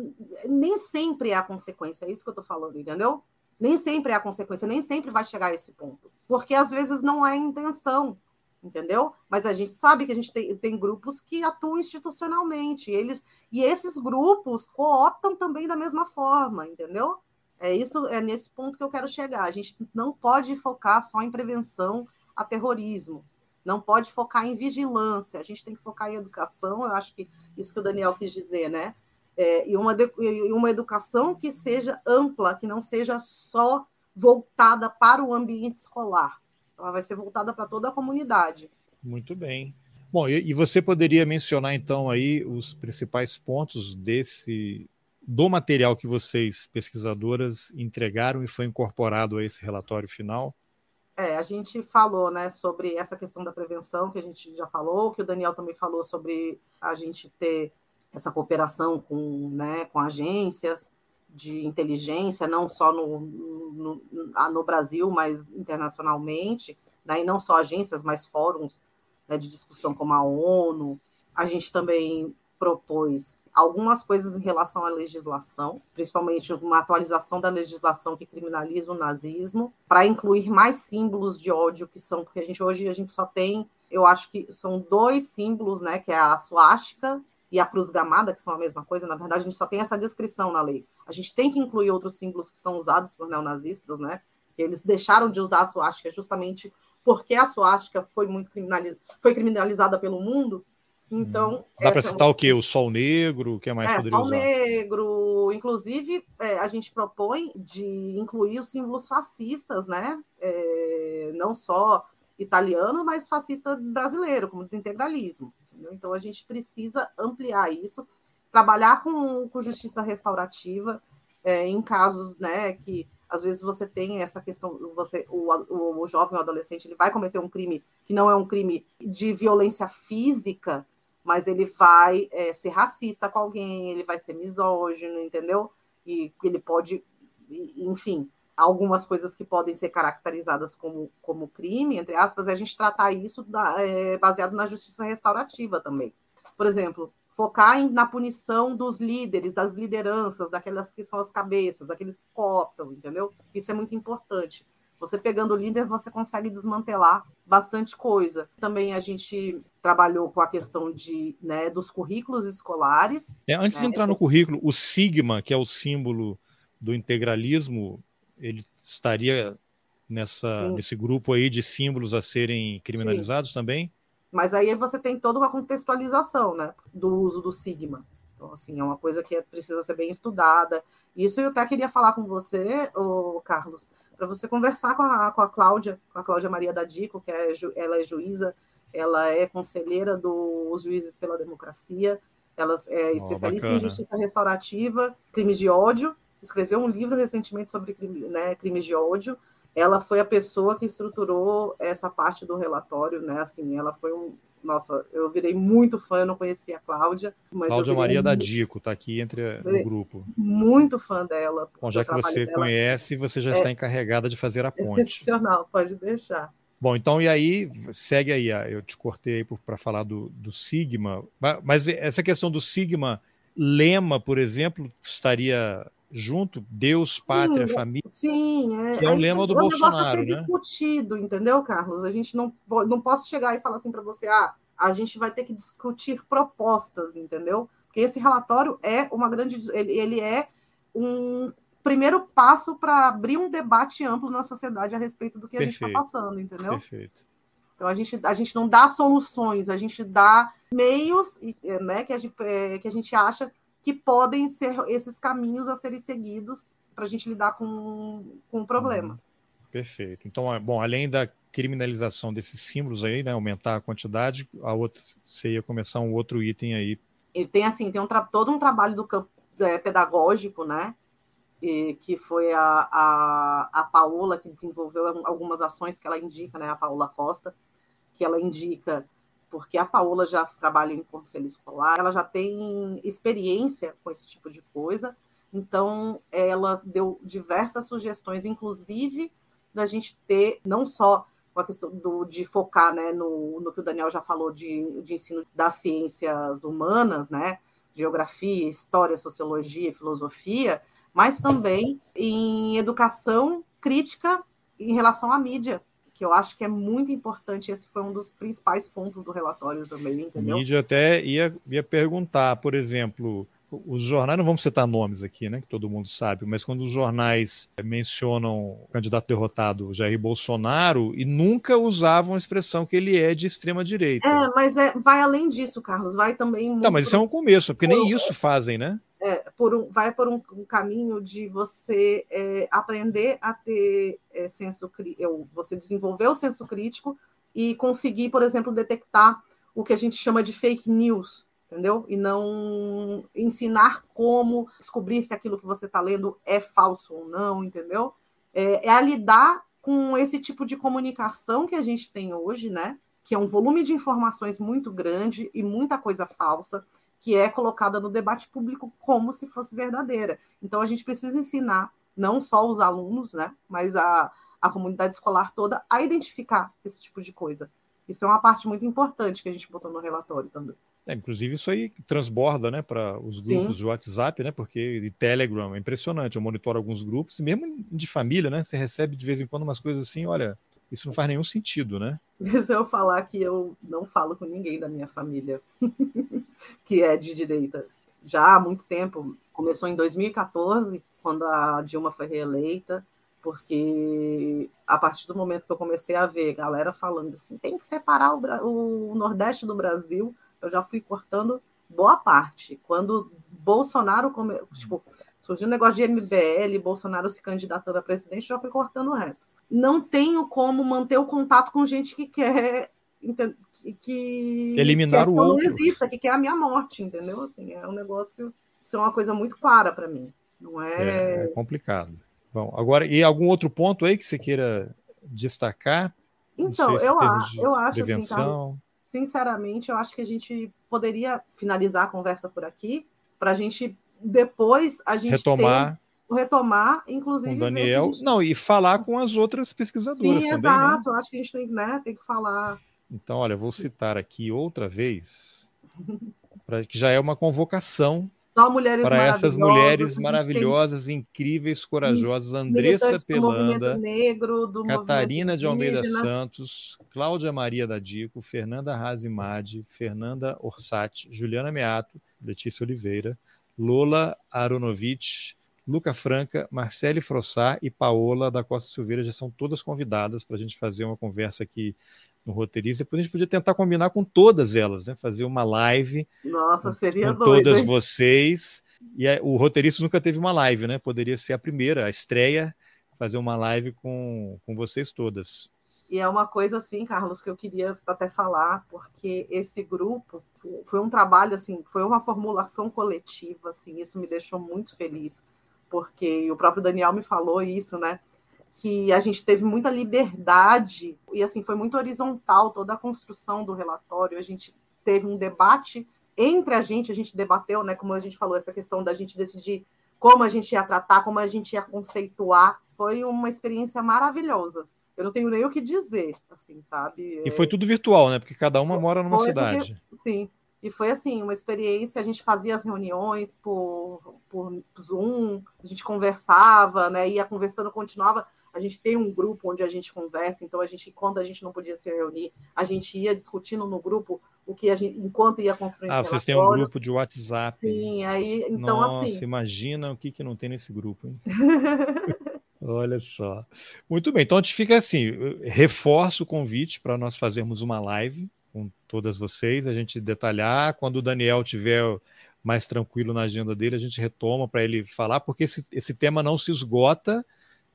nem sempre é a consequência, é isso que eu estou falando, entendeu? Nem sempre é a consequência, nem sempre vai chegar a esse ponto. Porque às vezes não é a intenção, entendeu? Mas a gente sabe que a gente tem, tem grupos que atuam institucionalmente, eles e esses grupos cooptam também da mesma forma, entendeu? É isso, é nesse ponto que eu quero chegar. A gente não pode focar só em prevenção a terrorismo. Não pode focar em vigilância, a gente tem que focar em educação, eu acho que isso que o Daniel quis dizer, né? É, e, uma, e uma educação que seja ampla, que não seja só voltada para o ambiente escolar. Ela vai ser voltada para toda a comunidade. Muito bem. Bom, e, você poderia mencionar então aí os principais pontos desse do material que vocês pesquisadoras entregaram e foi incorporado a esse relatório final? É, a gente falou né, sobre essa questão da prevenção, que a gente já falou, que o Daniel também falou sobre a gente ter essa cooperação com, né, com agências de inteligência, não só no, no, no Brasil, mas internacionalmente, né, e não só agências, mas fóruns né, de discussão como a ONU. A gente também propôs algumas coisas em relação à legislação, principalmente uma atualização da legislação que criminaliza o nazismo, para incluir mais símbolos de ódio que são, porque a gente hoje a gente só tem Eu acho que são dois símbolos, né, que é a suástica e a cruz gamada, que são a mesma coisa. Na verdade, a gente só tem essa descrição na lei. A gente tem que incluir outros símbolos que são usados por neonazistas, né? Eles deixaram de usar a suástica justamente porque a suástica foi muito criminalizada, foi criminalizada pelo mundo. Então. Dá para citar é o quê? O sol negro? O que mais é, poderia sol usar? negro. Inclusive, é, a gente propõe de incluir os símbolos fascistas, né? É, não só italiano, mas fascista brasileiro, como do integralismo. Entendeu? Então, a gente precisa ampliar isso, trabalhar com, com justiça restaurativa é, em casos né, que às vezes você tem essa questão, você, o, o, o jovem ou adolescente ele vai cometer um crime que não é um crime de violência física, mas ele vai é, ser racista com alguém, ele vai ser misógino, entendeu? E ele pode, enfim, algumas coisas que podem ser caracterizadas como, como crime, entre aspas, é a gente tratar isso da, é, baseado na justiça restaurativa também. Por exemplo, focar em, na punição dos líderes, das lideranças, daquelas que são as cabeças, aqueles que cooptam, entendeu? Isso é muito importante. Você pegando o líder, você consegue desmantelar bastante coisa. Também a gente trabalhou com a questão de, né, dos currículos escolares. É, antes né? de entrar no currículo, o sigma, que é o símbolo do integralismo, ele estaria nessa, nesse grupo aí de símbolos a serem criminalizados Sim. também? Mas aí você tem toda uma contextualização né, do uso do sigma. Então, assim, é uma coisa que precisa ser bem estudada. Isso eu até queria falar com você, ô, Carlos, para você conversar com a, com a Cláudia, com a Cláudia Maria da Dico, que é, ela é juíza, ela é conselheira dos Juízes pela Democracia, ela é especialista oh, em justiça restaurativa, crimes de ódio, escreveu um livro recentemente sobre né, crimes de ódio. Ela foi a pessoa que estruturou essa parte do relatório, né? Assim, ela foi um. Nossa, eu virei muito fã, eu não conhecia a Cláudia. Cláudia Maria muito... da Dico, está aqui entre no grupo. Muito fã dela. Bom, já que você dela. conhece, você já é está encarregada de fazer a ponte. Excepcional, pode deixar. Bom, então e aí, segue aí, eu te cortei para falar do, do Sigma, mas essa questão do Sigma, lema, por exemplo, estaria junto, Deus, pátria, sim, família. Sim, é. É o lema do Bolsonaro, né? discutido, entendeu, Carlos? A gente não não posso chegar e falar assim para você, ah, a gente vai ter que discutir propostas, entendeu? Porque esse relatório é uma grande, ele, ele é um primeiro passo para abrir um debate amplo na sociedade a respeito do que Perfeito. a gente está passando, entendeu? Perfeito. Então a gente, a gente não dá soluções, a gente dá meios né, que, a gente, é, que a gente acha que podem ser esses caminhos a serem seguidos para a gente lidar com, com o problema. Uhum. Perfeito. Então, é, bom, além da criminalização desses símbolos aí, né, aumentar a quantidade, a outra você ia começar um outro item aí. Ele tem assim, tem um todo um trabalho do campo é, pedagógico, né? E, que foi a, a, a Paola que desenvolveu algumas ações que ela indica, né? A Paola Costa, que ela indica porque a Paola já trabalha em conselho escolar, ela já tem experiência com esse tipo de coisa, então ela deu diversas sugestões, inclusive da gente ter não só a questão do, de focar né, no, no que o Daniel já falou de, de ensino das ciências humanas, né, geografia, história, sociologia, filosofia, mas também em educação crítica em relação à mídia, que eu acho que é muito importante. Esse foi um dos principais pontos do relatório também, entendeu? Mídia até ia, ia perguntar, por exemplo, os jornais, não vamos citar nomes aqui, né, que todo mundo sabe, mas quando os jornais mencionam o candidato derrotado Jair Bolsonaro e nunca usavam a expressão que ele é de extrema direita. É, mas é, vai além disso, Carlos, vai também. Não, mas isso é um começo, porque nem isso fazem, né? É, por um, vai por um, um, caminho de você é, aprender a ter é, senso você desenvolver o senso crítico e conseguir, por exemplo, detectar o que a gente chama de fake news, entendeu? E não ensinar como descobrir se aquilo que você está lendo é falso ou não, entendeu? É, é a lidar com esse tipo de comunicação que a gente tem hoje, né? Que é um volume de informações muito grande e muita coisa falsa que é colocada no debate público como se fosse verdadeira. Então, a gente precisa ensinar não só os alunos, né, mas a, a comunidade escolar toda a identificar esse tipo de coisa. Isso é uma parte muito importante que a gente botou no relatório também. É, inclusive, isso aí transborda né, para os grupos Sim. de WhatsApp, né? Porque de Telegram é impressionante. Eu monitoro alguns grupos, mesmo de família, né? Você recebe de vez em quando umas coisas assim, olha, Isso não faz nenhum sentido, né? Se eu falar que eu não falo com ninguém da minha família que é de direita já há muito tempo. Começou em 2014, quando a Dilma foi reeleita, porque a partir do momento que eu comecei a ver galera falando assim, tem que separar o, o Nordeste do Brasil, eu já fui cortando boa parte. Quando Bolsonaro, come... tipo, surgiu um negócio de MBL, Bolsonaro se candidatando a presidente, já fui cortando o resto. Não tenho como manter o contato com gente que quer que eliminar que o outro. não exista, que quer a minha morte, entendeu? Assim, é um negócio, isso é uma coisa muito clara para mim. Não é... é... é complicado. Bom, agora e algum outro ponto aí que você queira destacar? Então, eu, a, eu acho assim, Carlos, sinceramente, eu acho que a gente poderia finalizar a conversa por aqui para a gente depois a gente retomar retomar, inclusive com Daniel, gente... não e falar com as outras pesquisadoras Sim, também, né? exato. Né? Acho que a gente tem, né, tem que falar então, olha, vou citar aqui outra vez, pra, que já é uma convocação para essas mulheres maravilhosas, tem... incríveis, corajosas, Andressa Pelanda, negro, Catarina de Almeida Santos, Cláudia Maria da Dico, Fernanda Razimadi, Fernanda Orsatti, Juliana Meato, Letícia Oliveira, Lola Aronovich, Luca Franca, Marcele Frossar e Paola da Costa Silveira já são todas convidadas para a gente fazer uma conversa aqui no roteirista. Depois a gente podia tentar combinar com todas elas, né? Fazer uma live. Nossa, seria com doido, todas hein? vocês. E o roteirista nunca teve uma live, né? Poderia ser a primeira, a estreia, fazer uma live com, com vocês todas. E é uma coisa assim, Carlos, que eu queria até falar, porque esse grupo foi um trabalho assim, foi uma formulação coletiva, assim, isso me deixou muito feliz, porque o próprio Daniel me falou isso, né? que a gente teve muita liberdade e assim foi muito horizontal toda a construção do relatório. A gente teve um debate entre a gente, a gente debateu, né, como a gente falou, essa questão da gente decidir como a gente ia tratar, como a gente ia conceituar. Foi uma experiência maravilhosa. Eu não tenho nem o que dizer, assim, sabe? E foi tudo virtual, né? Porque cada uma mora numa cidade. Porque, sim. E foi assim, uma experiência, a gente fazia as reuniões por, por Zoom, a gente conversava, né? Ia conversando, continuava a gente tem um grupo onde a gente conversa, então a gente, quando a gente não podia se reunir, a gente ia discutindo no grupo o que a gente, enquanto ia construindo. Ah, vocês têm um grupo de WhatsApp. Sim, aí, então Nossa, assim. imagina o que, que não tem nesse grupo, hein? Olha só. Muito bem, então a gente fica assim, reforço o convite para nós fazermos uma live com todas vocês, a gente detalhar, quando o Daniel tiver mais tranquilo na agenda dele, a gente retoma para ele falar, porque esse, esse tema não se esgota,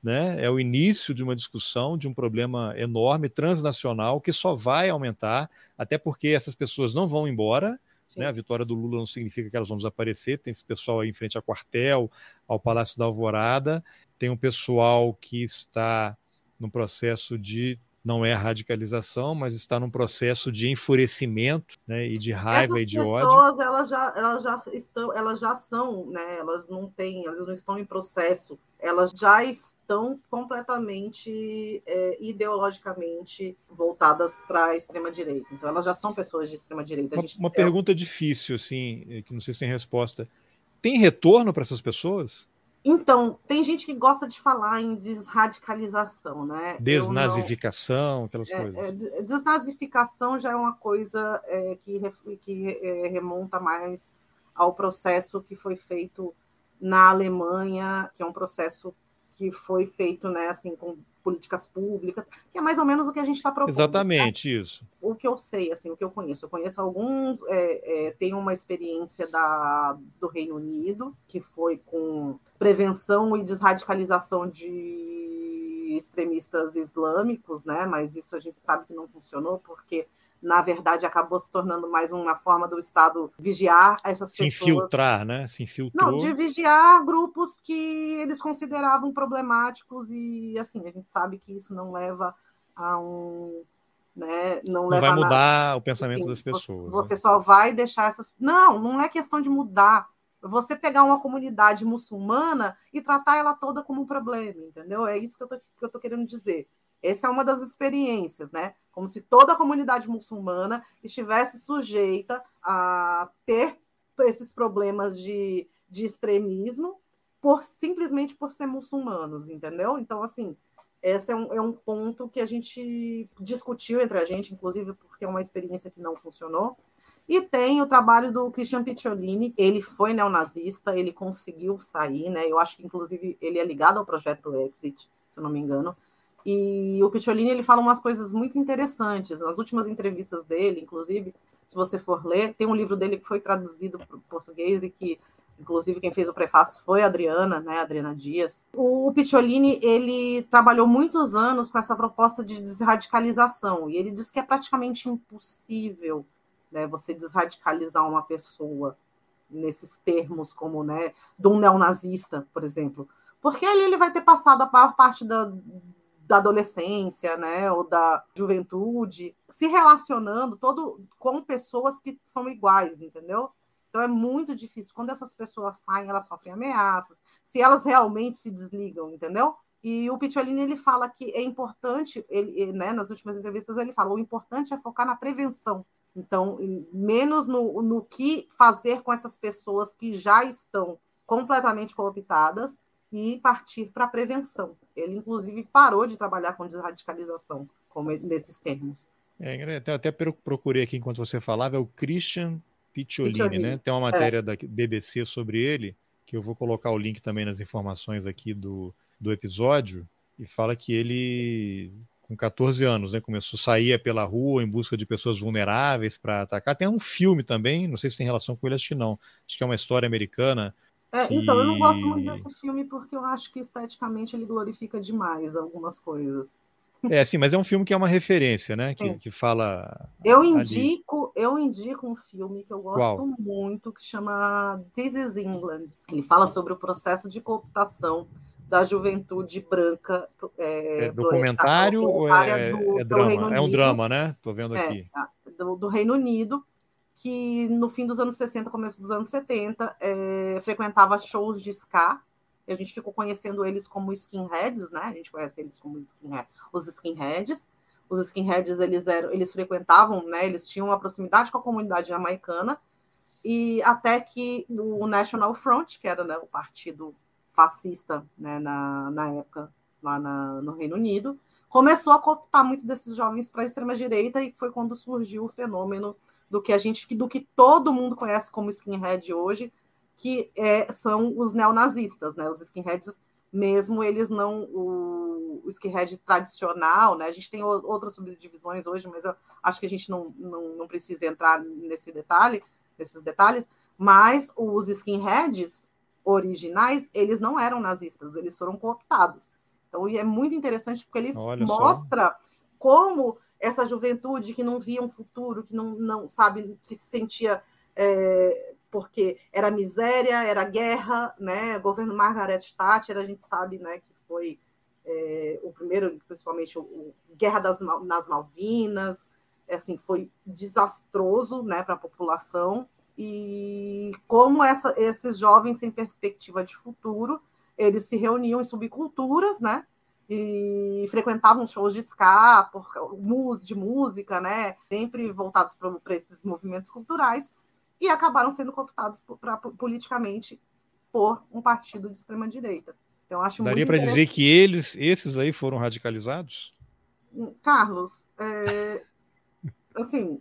né? É o início de uma discussão de um problema enorme, transnacional, que só vai aumentar, até porque essas pessoas não vão embora. Né? A vitória do Lula não significa que elas vão desaparecer. Tem esse pessoal aí em frente ao quartel, ao Palácio da Alvorada. Tem um pessoal que está no processo de não é radicalização, mas está num processo de enfurecimento né, e de raiva Essas e de pessoas, ódio. Elas já, elas já estão, elas já são, né? Elas não têm, elas não estão em processo, elas já estão completamente é, ideologicamente voltadas para a extrema direita. Então elas já são pessoas de extrema direita. Uma, uma pergunta difícil, assim, que não sei se tem resposta. Tem retorno para essas pessoas? Então, tem gente que gosta de falar em desradicalização, né? Desnazificação, não... aquelas é, coisas. É, desnazificação já é uma coisa é, que, que é, remonta mais ao processo que foi feito na Alemanha, que é um processo que foi feito, né, assim, com políticas públicas, que é mais ou menos o que a gente está propondo. Exatamente né? isso. O que eu sei, assim, o que eu conheço, eu conheço alguns, é, é, tem uma experiência da, do Reino Unido que foi com prevenção e desradicalização de extremistas islâmicos, né? Mas isso a gente sabe que não funcionou porque na verdade, acabou se tornando mais uma forma do Estado vigiar essas se pessoas. Se infiltrar, né? Se infiltrou. Não, de vigiar grupos que eles consideravam problemáticos e, assim, a gente sabe que isso não leva a um... Né, não, não leva vai mudar o pensamento Enfim, das pessoas. Você né? só vai deixar essas... Não, não é questão de mudar. Você pegar uma comunidade muçulmana e tratar ela toda como um problema, entendeu? É isso que eu tô, que eu tô querendo dizer. Essa é uma das experiências, né? Como se toda a comunidade muçulmana estivesse sujeita a ter esses problemas de, de extremismo por simplesmente por ser muçulmanos, entendeu? Então, assim, Esse é um, é um ponto que a gente discutiu entre a gente, inclusive porque é uma experiência que não funcionou. E tem o trabalho do Christian Picciolini, ele foi neonazista, ele conseguiu sair, né? Eu acho que, inclusive, ele é ligado ao projeto Exit, se eu não me engano. E o Picciolini, ele fala umas coisas muito interessantes. Nas últimas entrevistas dele, inclusive, se você for ler, tem um livro dele que foi traduzido para o português e que Inclusive, quem fez o prefácio foi a Adriana, né, Adriana Dias. O Picciolini, ele trabalhou muitos anos com essa proposta de desradicalização, e ele diz que é praticamente impossível né, você desradicalizar uma pessoa nesses termos, como né, de um neonazista, por exemplo. Porque ali ele vai ter passado a maior parte da, da adolescência, né, ou da juventude, se relacionando todo com pessoas que são iguais, entendeu? Então é muito difícil. Quando essas pessoas saem, elas sofrem ameaças, se elas realmente se desligam, entendeu? E o Picciolini ele fala que é importante, ele, né, nas últimas entrevistas ele fala, o importante é focar na prevenção. Então, menos no, no que fazer com essas pessoas que já estão completamente cooptadas e partir para a prevenção. Ele, inclusive, parou de trabalhar com desradicalização, como nesses termos. É, até procurei aqui enquanto você falava, é o Christian Picciolini, né? Tem uma é. matéria é. da BBC sobre ele, que eu vou colocar o link também nas informações aqui do, do episódio, e fala que ele, com 14 anos, né, começou a sair pela rua em busca de pessoas vulneráveis para atacar. Tem um filme também, não sei se tem relação com ele, acho que não. Acho que é uma história americana. É. Então, eu não gosto muito desse filme porque eu acho que esteticamente ele glorifica demais algumas coisas. É, sim, mas é um filme que é uma referência, né? Que, que fala. Eu indico, ali. eu indico um filme que eu gosto Qual? muito, que chama This is England. Ele fala sobre o processo de cooptação da juventude branca. É, é documentário ou é, do, é drama? É um drama, né? Tô vendo é, aqui. Do, do, Reino Unido, que no fim dos anos 60, começo dos anos 70, é, frequentava shows de ska a gente ficou conhecendo eles como skinheads, né? A gente conhece eles como skinhead, os skinheads. Os skinheads, eles eram, eles frequentavam, né? Eles tinham uma proximidade com a comunidade jamaicana e até que o National Front, que era né, o partido fascista, né, na, na época lá na, no Reino Unido, começou a cooptar muito desses jovens para a extrema direita e foi quando surgiu o fenômeno do que a gente, do que todo mundo conhece como skinhead hoje, que é, são os neonazistas, né? Os skinheads, mesmo eles não o, o skinhead tradicional, né? A gente tem outras subdivisões hoje, mas eu acho que a gente não, não, não precisa entrar nesse detalhe, nesses detalhes. Mas os skinheads originais, eles não eram nazistas, eles foram cooptados. Então, e é muito interessante porque ele Olha mostra só. como essa juventude que não via um futuro, que não, não sabe, que se sentia é, porque era miséria, era guerra, né? O governo Margaret Thatcher, a gente sabe, né, que foi é, o primeiro, principalmente, o, o Guerra das, nas Malvinas, assim, foi desastroso, né, para a população. E como essa, esses jovens sem perspectiva de futuro, eles se reuniam em subculturas, né? E frequentavam shows de ska, por, de música, né? Sempre voltados para esses movimentos culturais e acabaram sendo cooptados por, pra, politicamente por um partido de extrema direita. Então acho Daria para dizer que eles, esses aí, foram radicalizados? Carlos, é, assim,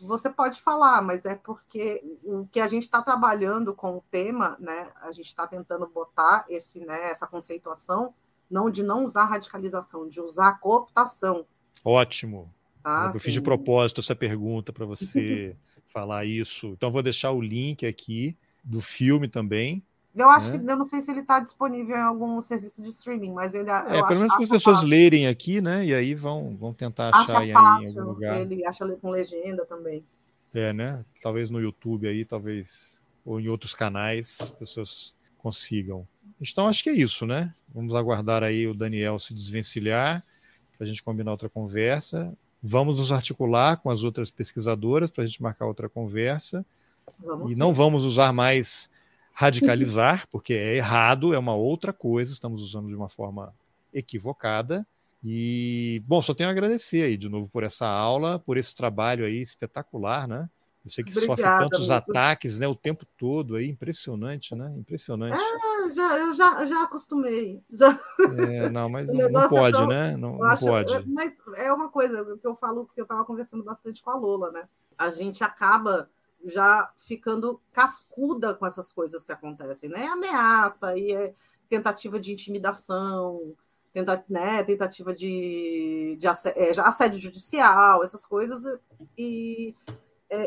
você pode falar, mas é porque o que a gente está trabalhando com o tema, né? A gente está tentando botar esse, né, essa conceituação, não de não usar radicalização, de usar cooptação. Ótimo. Tá? Eu fiz de propósito essa pergunta para você falar isso. Então vou deixar o link aqui do filme também. Eu acho né? que eu não sei se ele está disponível em algum serviço de streaming, mas ele é pelo menos para as pessoas fácil. lerem aqui, né? E aí vão, vão tentar achar acha fácil, em algum lugar. Ele acha com legenda também. É, né? Talvez no YouTube aí, talvez ou em outros canais, as pessoas consigam. Então acho que é isso, né? Vamos aguardar aí o Daniel se desvencilhar para a gente combinar outra conversa. Vamos nos articular com as outras pesquisadoras para a gente marcar outra conversa. Vamos e sim. não vamos usar mais radicalizar, porque é errado, é uma outra coisa, estamos usando de uma forma equivocada. E, bom, só tenho a agradecer aí de novo por essa aula, por esse trabalho aí espetacular, né? Você que Obrigada, sofre tantos amigo. ataques né, o tempo todo aí, impressionante, né? Impressionante. É, já, eu já, já acostumei. Já... É, não, mas não, não, pode, é tão, né? Não, não acho, pode. Mas é uma coisa que eu falo, que eu estava conversando bastante com a Lola, né? A gente acaba já ficando cascuda com essas coisas que acontecem, né? Ameaça e é tentativa de intimidação, tenta, né, tentativa de, de assédio, é, assédio judicial, essas coisas. E é,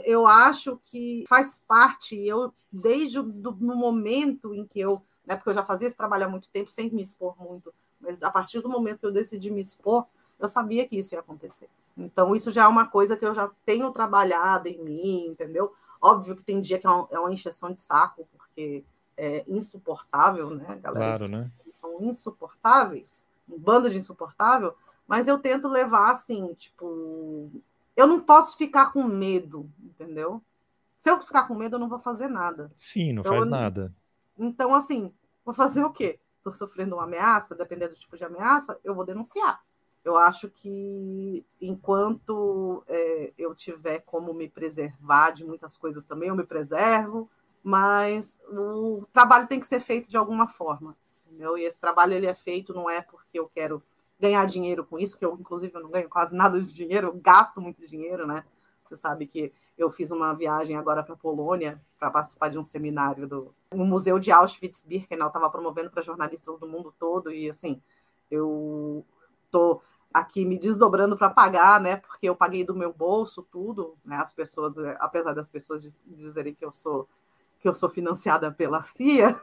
eu acho que faz parte, eu, desde o do, no momento em que eu, né, porque eu já fazia esse trabalho há muito tempo, sem me expor muito, mas a partir do momento que eu decidi me expor, eu sabia que isso ia acontecer. Então, isso já é uma coisa que eu já tenho trabalhado em mim, entendeu? Óbvio que tem dia que é uma, é uma encheção de saco, porque é insuportável, né, galera? Claro, né? São insuportáveis, um bando de insuportável, mas eu tento levar assim, tipo, eu não posso ficar com medo, entendeu? Se eu ficar com medo, eu não vou fazer nada. Sim, não então, faz nada. Então, assim, vou fazer o quê? Estou sofrendo uma ameaça, dependendo do tipo de ameaça, eu vou denunciar. Eu acho que enquanto é, eu tiver como me preservar de muitas coisas também, eu me preservo, mas o trabalho tem que ser feito de alguma forma. Entendeu? E esse trabalho ele é feito não é porque eu quero ganhar dinheiro com isso, que eu, inclusive, eu não ganho quase nada de dinheiro, eu gasto muito dinheiro, né? Você sabe que eu fiz uma viagem agora para a Polônia para participar de um seminário do no Museu de Auschwitz-Birkenau, estava promovendo para jornalistas do mundo todo e assim, eu tô aqui me desdobrando para pagar, né? Porque eu paguei do meu bolso tudo, né? As pessoas, apesar das pessoas dizerem que eu sou que eu sou financiada pela CIA.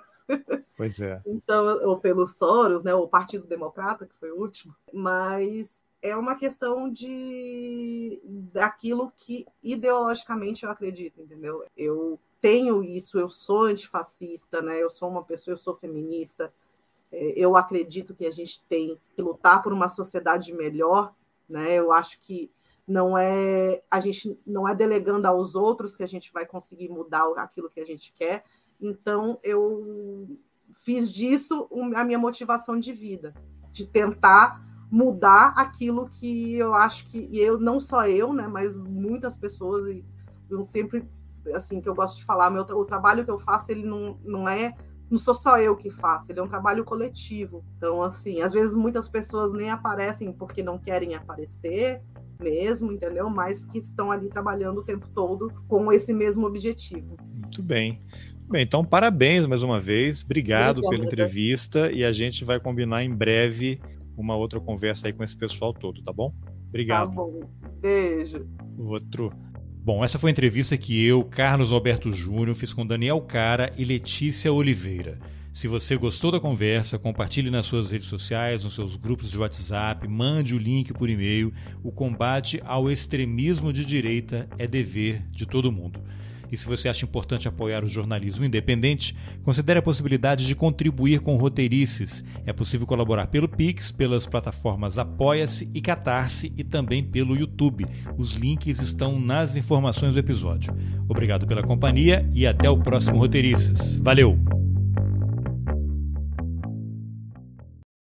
Pois é. então, ou pelo Soros, né? O Partido Democrata, que foi o último. Mas é uma questão de daquilo que ideologicamente eu acredito, entendeu? Eu tenho isso, eu sou antifascista, né? Eu sou uma pessoa, eu sou feminista é, eu acredito que a gente tem que lutar por uma sociedade melhor, né? Eu acho que não é a gente não é delegando aos outros que a gente vai conseguir mudar aquilo que a gente quer. Então eu fiz disso a minha motivação de vida, de tentar mudar aquilo que eu acho que e eu não só eu, né, mas muitas pessoas e eu sempre assim que eu gosto de falar, meu o trabalho que eu faço ele não, não é não sou só eu que faço, ele é um trabalho coletivo. Então, assim, às vezes muitas pessoas nem aparecem porque não querem aparecer mesmo, entendeu? Mas que estão ali trabalhando o tempo todo com esse mesmo objetivo. Muito bem. Bem, então parabéns mais uma vez, obrigado pela entrevista e a gente vai combinar em breve uma outra conversa aí com esse pessoal todo, tá bom? Obrigado. Tá bom. Beijo. Outro. Bom, essa foi a entrevista que eu, Carlos Alberto Júnior, fiz com Daniel Cara e Letícia Oliveira. Se você gostou da conversa, compartilhe nas suas redes sociais, nos seus grupos de WhatsApp, mande o link por e-mail. O combate ao extremismo de direita é dever de todo mundo. E se você acha importante apoiar o jornalismo independente, considere a possibilidade de contribuir com roteirices. É possível colaborar pelo Pix, pelas plataformas Apoia-se e Catarse e também pelo YouTube. Os links estão nas informações do episódio. Obrigado pela companhia e até o próximo Roteirices. Valeu!